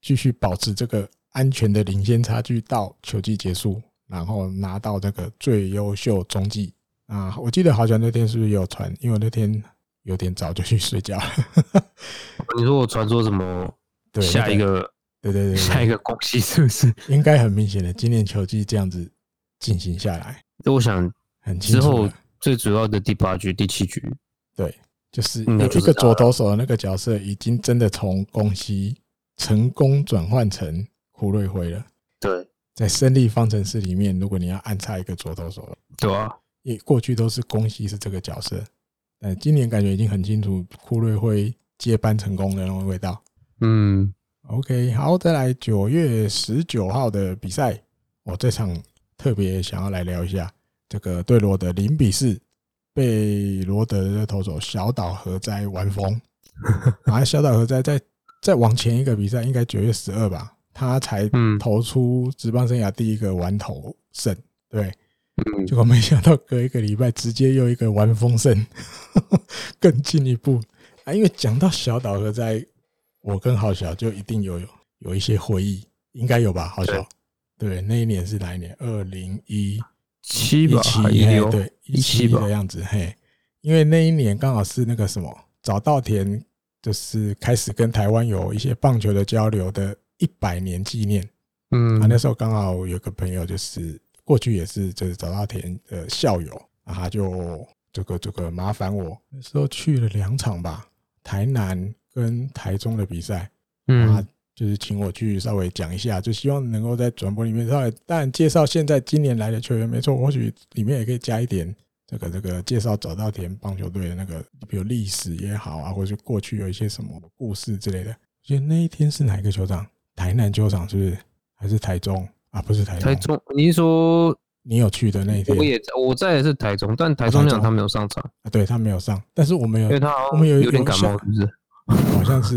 继续保持这个安全的领先差距到球季结束，然后拿到这个最优秀中继啊！我记得好像那天是不是有传？因为那天有点早就去睡觉了。你说我传说什么？对下一个，对对对，下一个恭喜是不是？应该很明显的，今年球季这样子进行下来，我想很之后最主要的第八局、第七局，对，就是一个左投手的那个角色，已经真的从宫西成功转换成胡瑞辉了。对，在胜利方程式里面，如果你要安插一个左投手，对啊，也过去都是宫西是这个角色，但今年感觉已经很清楚，堀瑞辉接班成功的那种味道。嗯，OK，好，再来九月十九号的比赛，我这场特别想要来聊一下这个对罗德零比四被罗德的投手小岛和哉完封，然后小岛和哉在再往前一个比赛，应该九月十二吧，他才投出职棒生涯第一个完投胜，对，结果没想到隔一个礼拜直接又一个玩风胜，更进一步。啊，因为讲到小岛和哉。我跟郝小就一定有有有一些回忆，应该有吧？郝小，对，那一年是哪一年？二零一七吧，一七，对，一七的样子，嘿，因为那一年刚好是那个什么早稻田就是开始跟台湾有一些棒球的交流的一百年纪念。嗯，啊，那时候刚好有个朋友就是过去也是就是早稻田的校友，啊，他就这个这个麻烦我那时候去了两场吧，台南跟台中的比赛，嗯。就是请我去稍微讲一下，就希望能够在转播里面稍微当然介绍现在今年来的球员，没错，或许里面也可以加一点这个这个介绍早稻田棒球队的那个，比如历史也好啊，或者是过去有一些什么故事之类的。我觉得那一天是哪一个球场？台南球场是不是？还是台中啊？不是台中。台中，你是说你有去的那一天？我也我在的是台中，但台中那场他没有上场啊，对他没有上，但是我们有，因为他我们有有点感冒，是不是？好像是，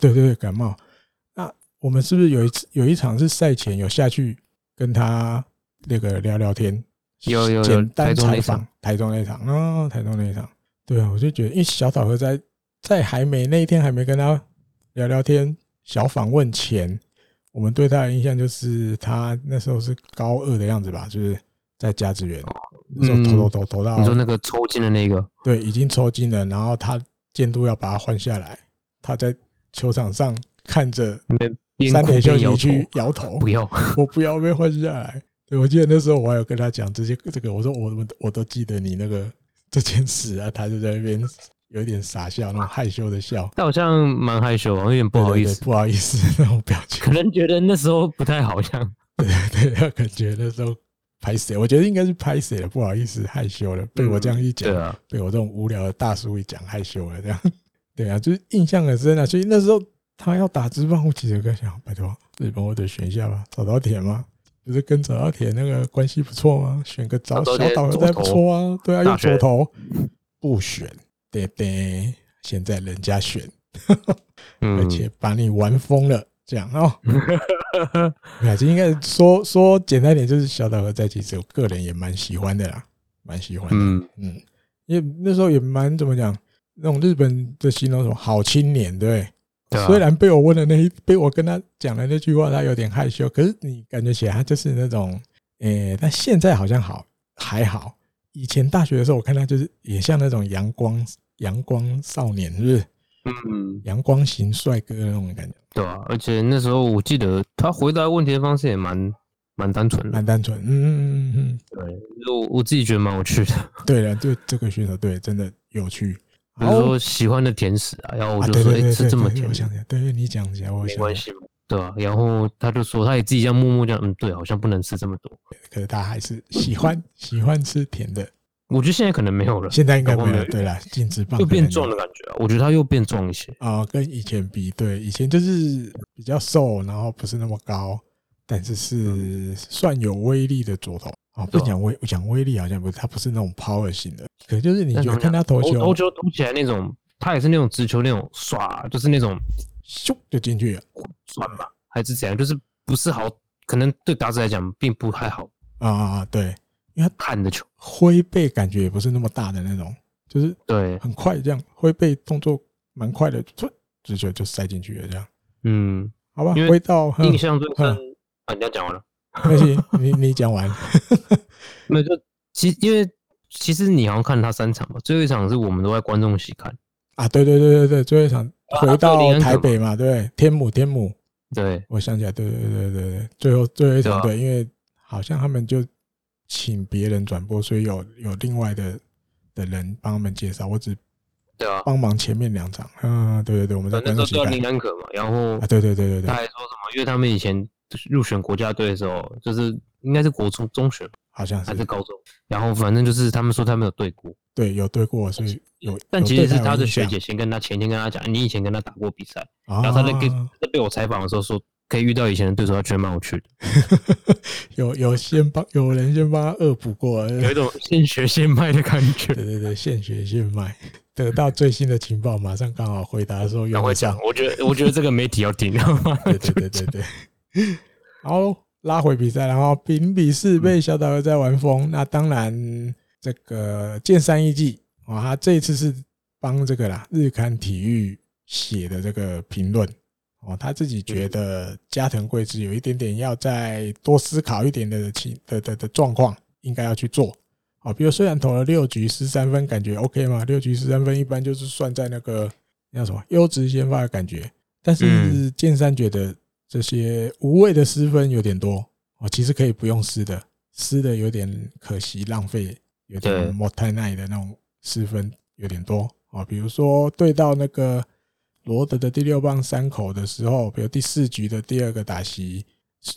对对对，感冒。那我们是不是有一次有一场是赛前有下去跟他那个聊聊天？有有有，台中那场台中那场哦，台中那场，对啊，我就觉得，因为小岛和在在还没那一天还没跟他聊聊天小访问前，我们对他的印象就是他那时候是高二的样子吧，就是在甲子园那时候投投投投到，你说那个抽筋的那个，对，已经抽筋了，然后他监督要把他换下来，他在球场上看着。三点休息区摇头，不要，我不要被换下来。对，我记得那时候我还有跟他讲这些这个，我说我我我都记得你那个这件事啊，他就在那边有一点傻笑，那种害羞的笑。他好像蛮害羞，有点不好意思，不好意思 那种表情。可能觉得那时候不太好像。对对，他感觉那时候拍谁？我觉得应该是拍谁了，不好意思，害羞了。被我这样一讲，对啊，被我这种无聊的大叔一讲，害羞了这样。对啊，就是印象很深啊。所以那时候。他要打直棒，我其实在想，拜托日本，我得选一下吧。早稻田吗？不是跟早稻田那个关系不错吗？选个早小岛再不错啊。对啊，用左投不选，对对。现在人家选，而且把你玩疯了，这样哦。那就应该说说简单点，就是小岛和在其实我个人也蛮喜欢的啦，蛮喜欢的。嗯嗯，因为那时候也蛮怎么讲，那种日本的形容什么好青年，对。啊、虽然被我问的那一被我跟他讲的那句话，他有点害羞，可是你感觉起来他就是那种，诶、欸，但现在好像好还好。以前大学的时候，我看他就是也像那种阳光阳光少年，是不是？嗯，阳光型帅哥那种感觉。对啊，而且那时候我记得他回答问题的方式也蛮蛮单纯的，蛮单纯。嗯嗯嗯嗯，对，我我自己觉得蛮有趣的。对了，对这个选手，对，真的有趣。比如说喜欢的甜食啊，然后我就说哎，吃这么甜，我想想，对你讲起来，我没关系嘛，对吧？然后他就说他也自己这样默默这样，嗯，对，好像不能吃这么多，可是他还是喜欢 喜欢吃甜的。我觉得现在可能没有了，现在应该没有，对啦，禁止棒又变壮的感觉啊，我觉得他又变壮一些啊，跟以前比，对，以前就是比较瘦，然后不是那么高，但是是算有威力的左投。哦，不讲威讲威力好像不是，他不是那种 power 型的，可就是你觉得看他投球，投球投起来那种，他也是那种直球那种刷，就是那种咻就进去了，算吧，还是怎样，就是不是好，可能对打者来讲并不太好啊啊对，因为他弹的球。挥背感觉也不是那么大的那种，就是对。很快这样挥背动作蛮快的，直球就塞进去了这样，嗯，好吧，回到印象最深啊，你要讲完了。没关系，你你讲完。那就其因为其实你好像看他三场嘛，最后一场是我们都在观众席看啊。对对对对对，最后一场回到台北嘛，对，天母天母。对，我想起来，对对对对对，最后最后一场对，因为好像他们就请别人转播，所以有有另外的的人帮他们介绍，我只对啊帮忙前面两场。嗯，对对对，我们在观众席看。林南可嘛，然后啊，对对对对对，他还说什么？因为他们以前。入选国家队的时候，就是应该是国中中学，好像是还是高中。然后反正就是他们说他没有对过，对，有对过，所以有。但其实是他的学姐先跟他前天跟他讲，你以前跟他打过比赛，然后他在跟在被我采访的时候说，可以遇到以前的对手，他觉得蛮有趣的。有有先帮有人先帮他恶补过，有一种 现学现卖的感觉。对对对，现学现卖，得到最新的情报，马上刚好回答的时候又会讲。我觉得我觉得这个媒体要听，对对对对对。好，拉回比赛，然后零比四被小岛在玩疯。那当然，这个剑山一季啊，他这一次是帮这个啦日刊体育写的这个评论哦，他自己觉得加藤贵之有一点点要再多思考一点的情的的的状况，应该要去做。啊，比如虽然投了六局十三分，感觉 OK 嘛？六局十三分一般就是算在那个叫什么优质先发的感觉。但是剑三觉得这些无谓的失分有点多哦，其实可以不用失的，失的有点可惜浪费，有点莫太耐的那种失分有点多啊。比如说对到那个罗德的第六棒三口的时候，比如第四局的第二个打席，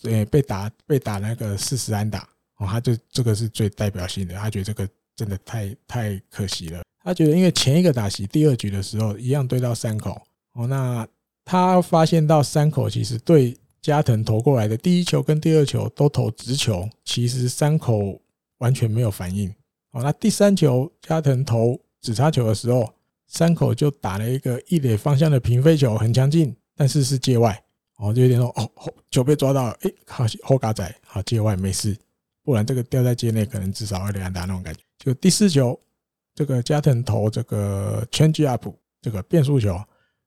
呃，被打被打那个四十安打。哦，他就这个是最代表性的，他觉得这个真的太太可惜了。他觉得，因为前一个打席第二局的时候，一样对到三口，哦，那他发现到山口其实对加藤投过来的第一球跟第二球都投直球，其实山口完全没有反应。哦，那第三球加藤投直叉球的时候，山口就打了一个一垒方向的平飞球，很强劲，但是是界外，哦，就有点说，哦，球被抓到了，诶，好，后嘎仔，好，界外没事。不然这个掉在界内，可能至少二垒安打那种感觉。就第四球，这个加藤投这个 change up 这个变速球，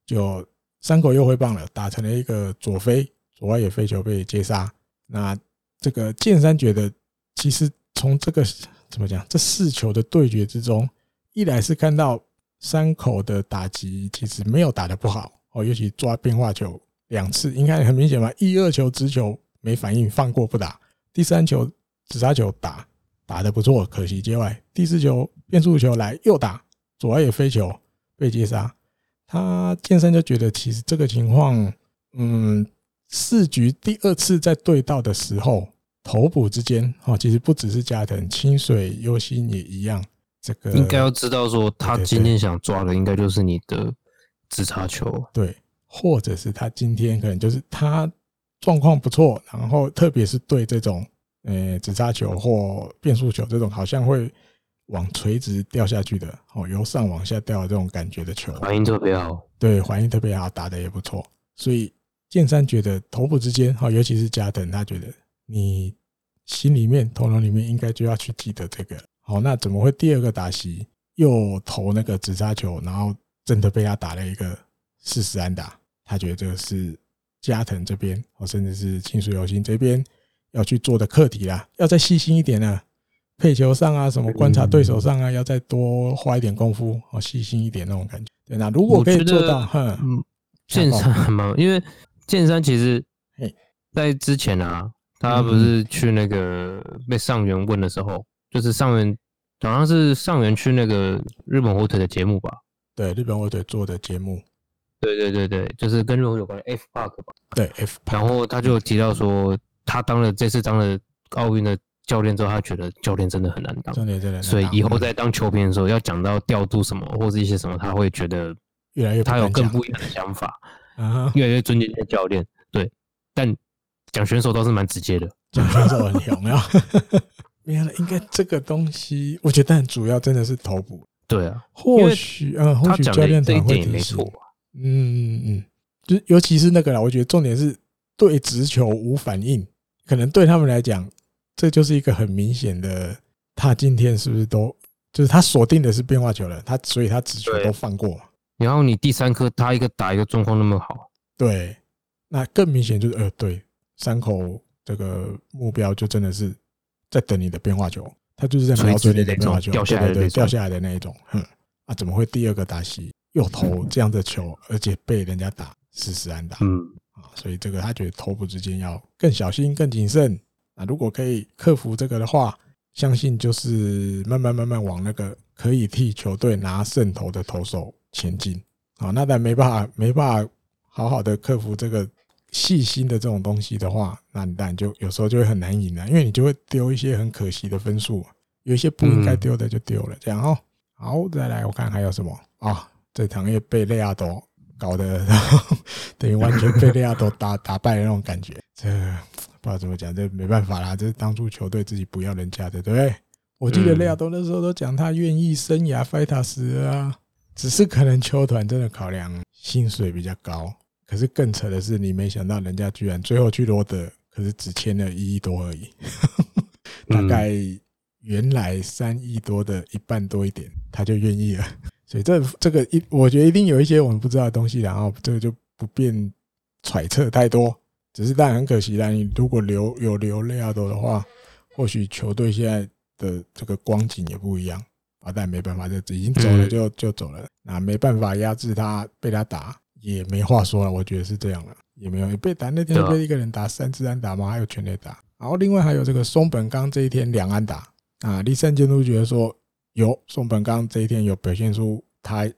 就山口又挥棒了，打成了一个左飞左外野飞球被接杀。那这个剑三觉得，其实从这个怎么讲，这四球的对决之中，一来是看到山口的打击其实没有打得不好哦，尤其抓变化球两次，应该很明显吧？一二球直球没反应，放过不打，第三球。直杀球打打得不错，可惜接外。第四球变速球来又打左外野飞球被接杀。他剑三就觉得其实这个情况，嗯，四局第二次在对到的时候，头补之间哦，其实不只是加藤清水优心也一样。这个应该要知道说，他今天想抓的应该就是你的直插球，对，或者是他今天可能就是他状况不错，然后特别是对这种。呃，直插球或变速球这种好像会往垂直掉下去的哦，由上往下掉的这种感觉的球，反应特别好。对，反应特别好，打的也不错。所以剑三觉得头部之间，哈，尤其是加藤，他觉得你心里面、头脑里面应该就要去记得这个。好，那怎么会第二个打席又投那个直插球，然后真的被他打了一个四十安打？他觉得这个是加藤这边，哦，甚至是清水游心这边。要去做的课题啦，要再细心一点呢。配球上啊，什么观察对手上啊，要再多花一点功夫，哦，细心一点那种感觉。对，那如果可以做到，哼，嗯，剑三很忙，因为剑三其实，在之前啊，他不是去那个被上元问的时候，就是上元好像是上元去那个日本火腿的节目吧？对，日本火腿做的节目。对对对对，就是跟日本有关的 F Park 吧？对，F。然后他就提到说。他当了这次当了奥运的教练之后，他觉得教练真的很难当，真的真的。所以以后在当球评的时候，要讲到调度什么或者一些什么，他会觉得越来越他有更不一样的想法，越来越尊敬这些教练。对，但讲选手倒是蛮直接的，讲选手很有没有？原来应该这个东西，我觉得很主要真的是投捕。对啊，或许嗯，或许教练这一点也没错。嗯嗯嗯，就尤其是那个啦，我觉得重点是。对直球无反应，可能对他们来讲，这就是一个很明显的。他今天是不是都就是他锁定的是变化球了？他所以他直球都放过。然后你第三颗他一个打一个状况那么好，对，那更明显就是呃，对，山口这个目标就真的是在等你的变化球，他就是在瞄准你的变化球掉下来的掉下来的那一种。哼，啊，怎么会第二个打席又投这样的球，而且被人家打四十安打？嗯。啊，所以这个他觉得投捕之间要更小心、更谨慎。啊，如果可以克服这个的话，相信就是慢慢慢慢往那个可以替球队拿胜投的投手前进。啊，那但没办法，没办法好好的克服这个细心的这种东西的话，那你当然就有时候就会很难赢了，因为你就会丢一些很可惜的分数，有一些不应该丢的就丢了。这样哦，好，再来我看还有什么啊？这场也被雷亚多。搞得，等于完全被雷亚多打打败的那种感觉，这不知道怎么讲，这没办法啦，这是当初球队自己不要人家的，对不对？我记得雷亚多那时候都讲他愿意生涯 Fighters 啊，只是可能球团真的考量薪水比较高，可是更扯的是，你没想到人家居然最后去罗德，可是只签了一亿多而已，大概原来三亿多的一半多一点，他就愿意了。所以这这个一，我觉得一定有一些我们不知道的东西，然后这个就不便揣测太多。只是当然很可惜啦，你如果留有留雷亚多的话，或许球队现在的这个光景也不一样啊，但没办法，这已经走了就就走了，那没办法压制他，被他打也没话说了，我觉得是这样了，也没有被打那天被一个人打三支安打吗？还有全垒打，然后另外还有这个松本刚这一天两安打啊，立山监督觉得说有松本刚这一天有表现出他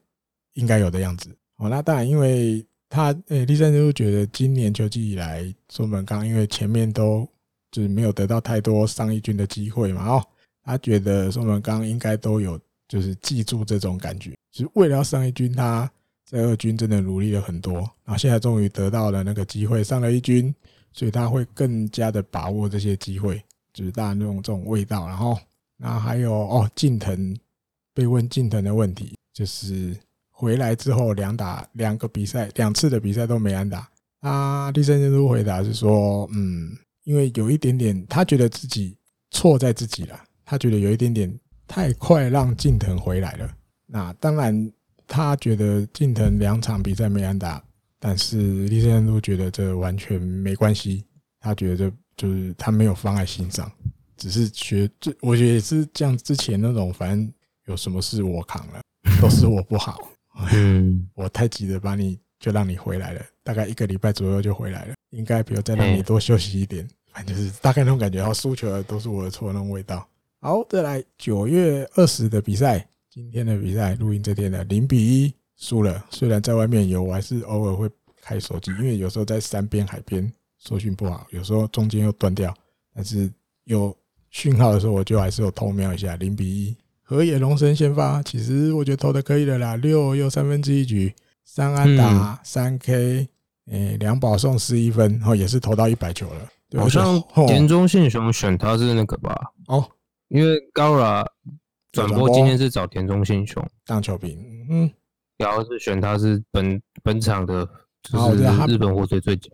应该有的样子，哦，那当然因为。他诶，立山就觉得今年球季以来，松本刚因为前面都就是没有得到太多上一军的机会嘛，哦，他觉得松本刚应该都有就是记住这种感觉，就是为了要上一军，他在二军真的努力了很多，然后现在终于得到了那个机会上了一军，所以他会更加的把握这些机会，就是大家那种这种味道，然后，然后还有哦，近藤被问近藤的问题就是。回来之后两打两个比赛，两次的比赛都没安打。啊，立山监督回答是说，嗯，因为有一点点，他觉得自己错在自己了。他觉得有一点点太快让近藤回来了。那当然，他觉得近藤两场比赛没安打，但是立山监督觉得这完全没关系。他觉得这就是他没有放在心上，只是觉这，我觉得也是像之前那种，反正有什么事我扛了，都是我不好。嗯，我太急着把你就让你回来了，大概一个礼拜左右就回来了，应该比如再让你多休息一点，反正就是大概那种感觉。然后输球的都是我的错那种味道。好，再来九月二十的比赛，今天的比赛录音这天的零比一输了。虽然在外面有，我还是偶尔会开手机，因为有时候在山边海边收讯不好，有时候中间又断掉，但是有讯号的时候，我就还是有偷瞄一下零比一。河野龙神先发，其实我觉得投的可以的啦，六又三分之一局，三安打，三 K，诶，两保送十一分，然后也是投到一百球了。好像田中信雄选他是那个吧？哦，因为高拉转播今天是找田中信雄当球评，嗯，然后是选他是本本场的，就是日本火腿最佳。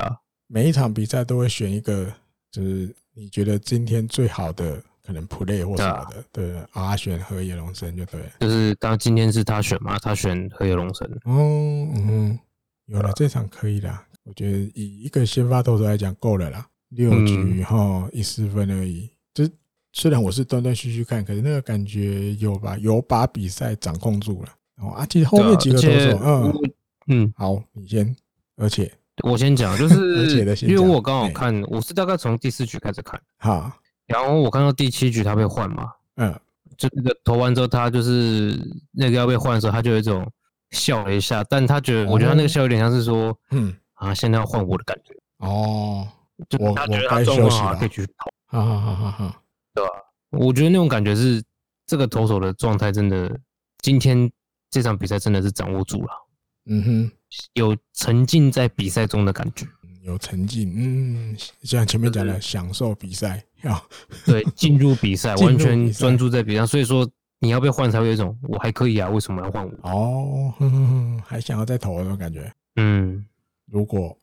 每一场比赛都会选一个，就是你觉得今天最好的。可能 play 或什么的，对，啊，选河野龙神就对，就是当今天是他选嘛，他选河野龙神。哦，嗯，有了这场可以啦，我觉得以一个先发投手来讲够了啦，六局哈一四分而已。就虽然我是断断续续看，可是那个感觉有吧，有把比赛掌控住了。哦，啊，其实后面几个投手，嗯。嗯，好，你先，而且。我先讲，就是 因为我刚好看，我是大概从第四局开始看，哈。然后我看到第七局他被换嘛，嗯，就那个投完之后，他就是那个要被换的时候，他就有一种笑了一下，但他觉得，我觉得他那个笑有点像是说，嗯。啊，现在要换我的感觉。哦，就他觉得他状况好，可以继续投，哈哈哈哈哈，对吧？我觉得那种感觉是这个投手的状态真的，今天这场比赛真的是掌握住了，嗯哼，有沉浸在比赛中的感觉。有沉浸，嗯，像前面讲的，享受比赛，要 对 进入比赛，完全专注在比赛。所以说，你要被换才会有一种我还可以啊，为什么要换我？哦呵呵呵，还想要再投那种感觉。嗯，如果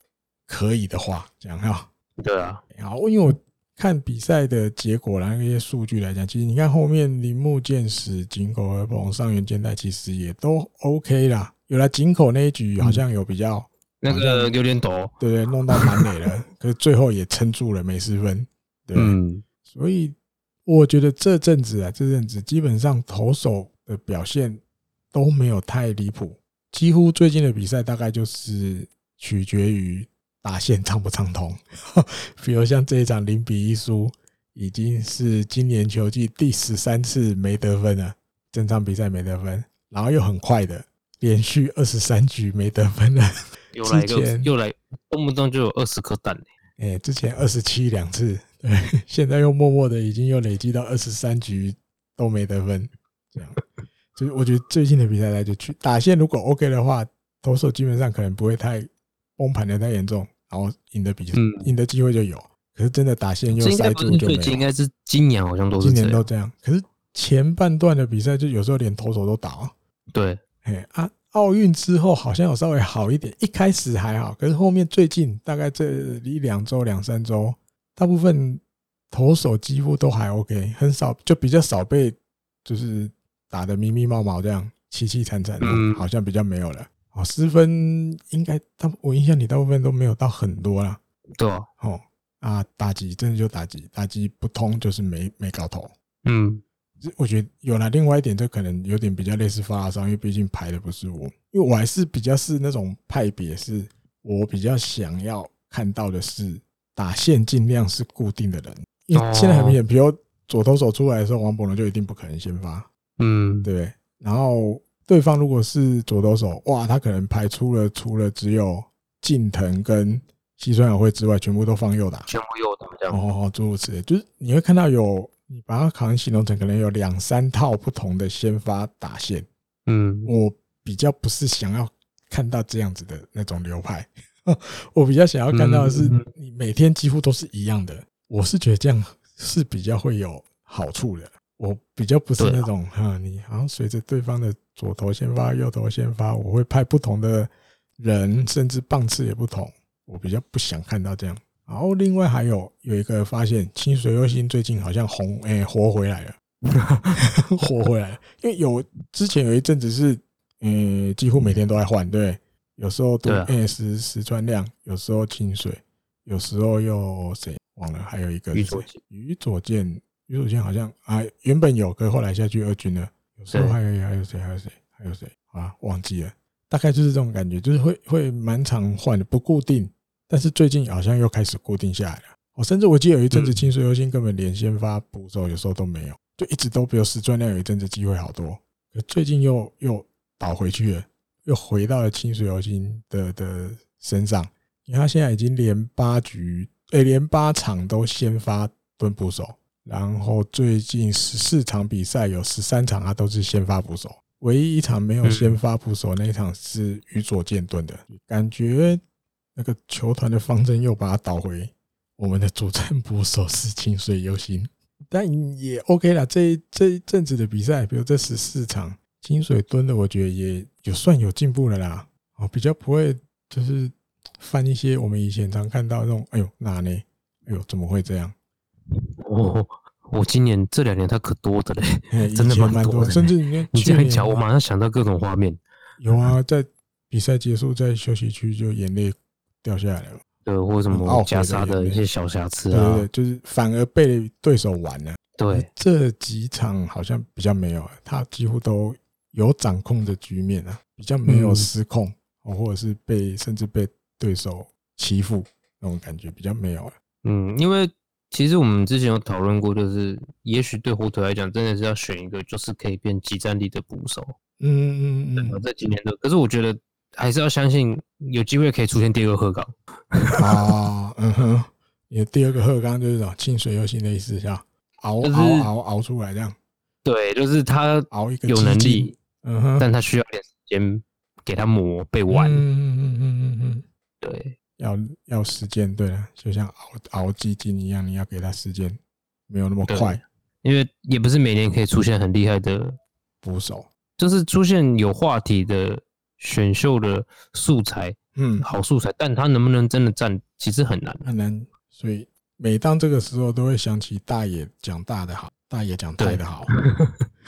可以的话，这样哈。对啊，好，因为我看比赛的结果啦，那些数据来讲，其实你看后面铃木健史、井口和朋、上原健太，其实也都 OK 啦。有了井口那一局，好像有比较。那个有点抖，对对，弄到满垒了，可是最后也撑住了，没失分，对。嗯，所以我觉得这阵子啊，这阵子基本上投手的表现都没有太离谱，几乎最近的比赛大概就是取决于打线畅不畅通。比如像这一场零比一输，已经是今年球季第十三次没得分了，整场比赛没得分，然后又很快的连续二十三局没得分了。又来又又来，动不动就有二十颗蛋哎，之前二十七两次，对，现在又默默的已经又累积到二十三局都没得分，这样，就是我觉得最近的比赛来就去打线，如果 OK 的话，投手基本上可能不会太崩盘的太严重，然后赢的比赛赢的机会就有。可是真的打线又塞住就没有。最近应该是今年好像都是今年都这样。可是前半段的比赛就有时候连投手都打。对，哎啊。奥运之后好像有稍微好一点，一开始还好，可是后面最近大概这一两周、两三周，大部分投手几乎都还 OK，很少就比较少被就是打得密密麻麻这样凄凄惨惨的，好像比较没有了。哦，失分应该大我印象里大部分都没有到很多啦。对哦，啊，打击真的就打击，打击不通就是没没搞头。嗯，我觉得有了另外一点，这可能有点比较类似发烧，因为毕竟排的不是我，因为我还是比较是那种派别，是我比较想要看到的是打线尽量是固定的人，因为现在很明显，比如左投手出来的时候，王柏伦就一定不可能先发，嗯，对。然后对方如果是左投手，哇，他可能排出了除了只有近藤跟西川遥辉之外，全部都放右打，全部右打这样。哦，诸如此类，就是你会看到有。你把它考成形容成可能有两三套不同的先发打线，嗯，我比较不是想要看到这样子的那种流派，我比较想要看到的是你每天几乎都是一样的，我是觉得这样是比较会有好处的。我比较不是那种哈，你好像随着对方的左头先发、右头先发，我会派不同的人，甚至棒次也不同，我比较不想看到这样。然后另外还有有一个发现，清水优心最近好像红诶活回来了，活回来了。因为有之前有一阵子是，呃，几乎每天都在换，对，有时候对 S 石川亮，有时候清水，有时候又谁忘了，还有一个是谁？宇佐见，宇佐见好像啊，原本有个，后来下去二军了。有时候还有还有谁？还有谁？还有谁？啊，忘记了。大概就是这种感觉，就是会会蛮常换的，不固定。但是最近好像又开始固定下来了。我甚至我记得有一阵子清水优心根本连先发捕手有时候都没有，就一直都比如石川亮有一阵子机会好多，可最近又又倒回去了，又回到了清水优心的的身上。你看他现在已经连八局，诶，连八场都先发蹲捕手，然后最近十四场比赛有十三场他都是先发捕手，唯一一场没有先发捕手那一场是宇佐见蹲的，感觉。那个球团的方针又把它倒回我们的主战捕手是清水优心，但也 OK 啦。这这一阵子的比赛，比如这十四场清水蹲的，我觉得也有算有进步了啦。哦，比较不会就是犯一些我们以前常看到那种，哎呦哪呢？哎呦怎么会这样？哦，我今年这两年他可多的嘞 真的蛮多的。甚至你 你这样讲，我马上想到各种画面。有啊，在比赛结束在休息区就眼泪。掉下来了，对，或者什么夹杀的一些小瑕疵啊，对对，就是反而被对手玩了。对，这几场好像比较没有，他几乎都有掌控的局面啊，比较没有失控，或者是被甚至被对手欺负那种感觉比较没有了。嗯，因为其实我们之前有讨论过，就是也许对火腿来讲，真的是要选一个就是可以变即战力的捕手。嗯嗯嗯，这几年的，可是我觉得。还是要相信有机会可以出现第二个鹤岗。啊，嗯哼，你的第二个鹤岗就是讲清水游行的意思，像熬熬熬熬出来这样。对，就是他熬一个有能力，嗯哼，但他需要点时间给他磨被玩。嗯嗯嗯嗯嗯，对，要要时间，对了，就像熬熬基金一样，你要给他时间，没有那么快，因为也不是每年可以出现很厉害的捕手，就是出现有话题的。选秀的素材，嗯，好素材，但他能不能真的站，其实很难，很难。所以每当这个时候，都会想起大爷讲大的好，大爷讲太的好。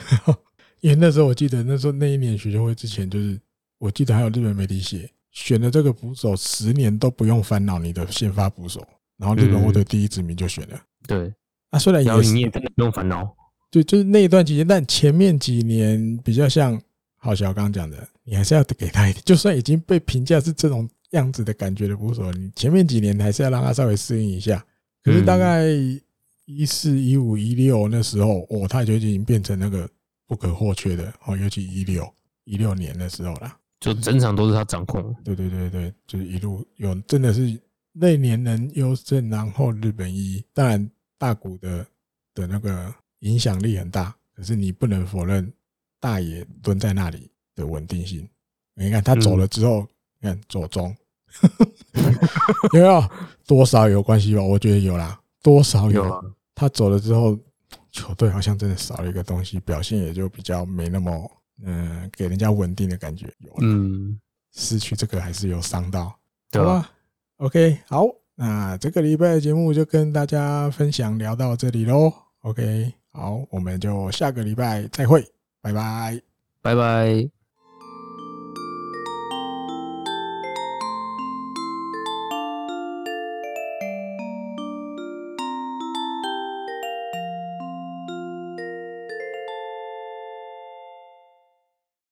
因为那时候我记得，那时候那一年选秀会之前，就是我记得还有日本媒体写，选了这个捕手，十年都不用烦恼你的先发捕手，然后日本队的第一指名就选了。对，那虽然也你也真的不用烦恼，对，就是那一段期间，但前面几年比较像。好像刚刚讲的，你还是要给他一点，就算已经被评价是这种样子的感觉的捕手，你前面几年还是要让他稍微适应一下。可是大概一四一五一六那时候，哦，他就已经变成那个不可或缺的哦，尤其一六一六年的时候啦，就整场都是他掌控。对对对对，就是一路有真的是那年能优胜，然后日本一，当然大谷的的那个影响力很大，可是你不能否认。大爷蹲在那里的稳定性，你看他走了之后，你看左中 有没有多少有关系吧？我觉得有啦，多少有。他走了之后，球队好像真的少了一个东西，表现也就比较没那么嗯，给人家稳定的感觉。有嗯，失去这个还是有伤到，对吧？OK，好，那这个礼拜的节目就跟大家分享聊到这里喽。OK，好，我们就下个礼拜再会。拜拜，拜拜。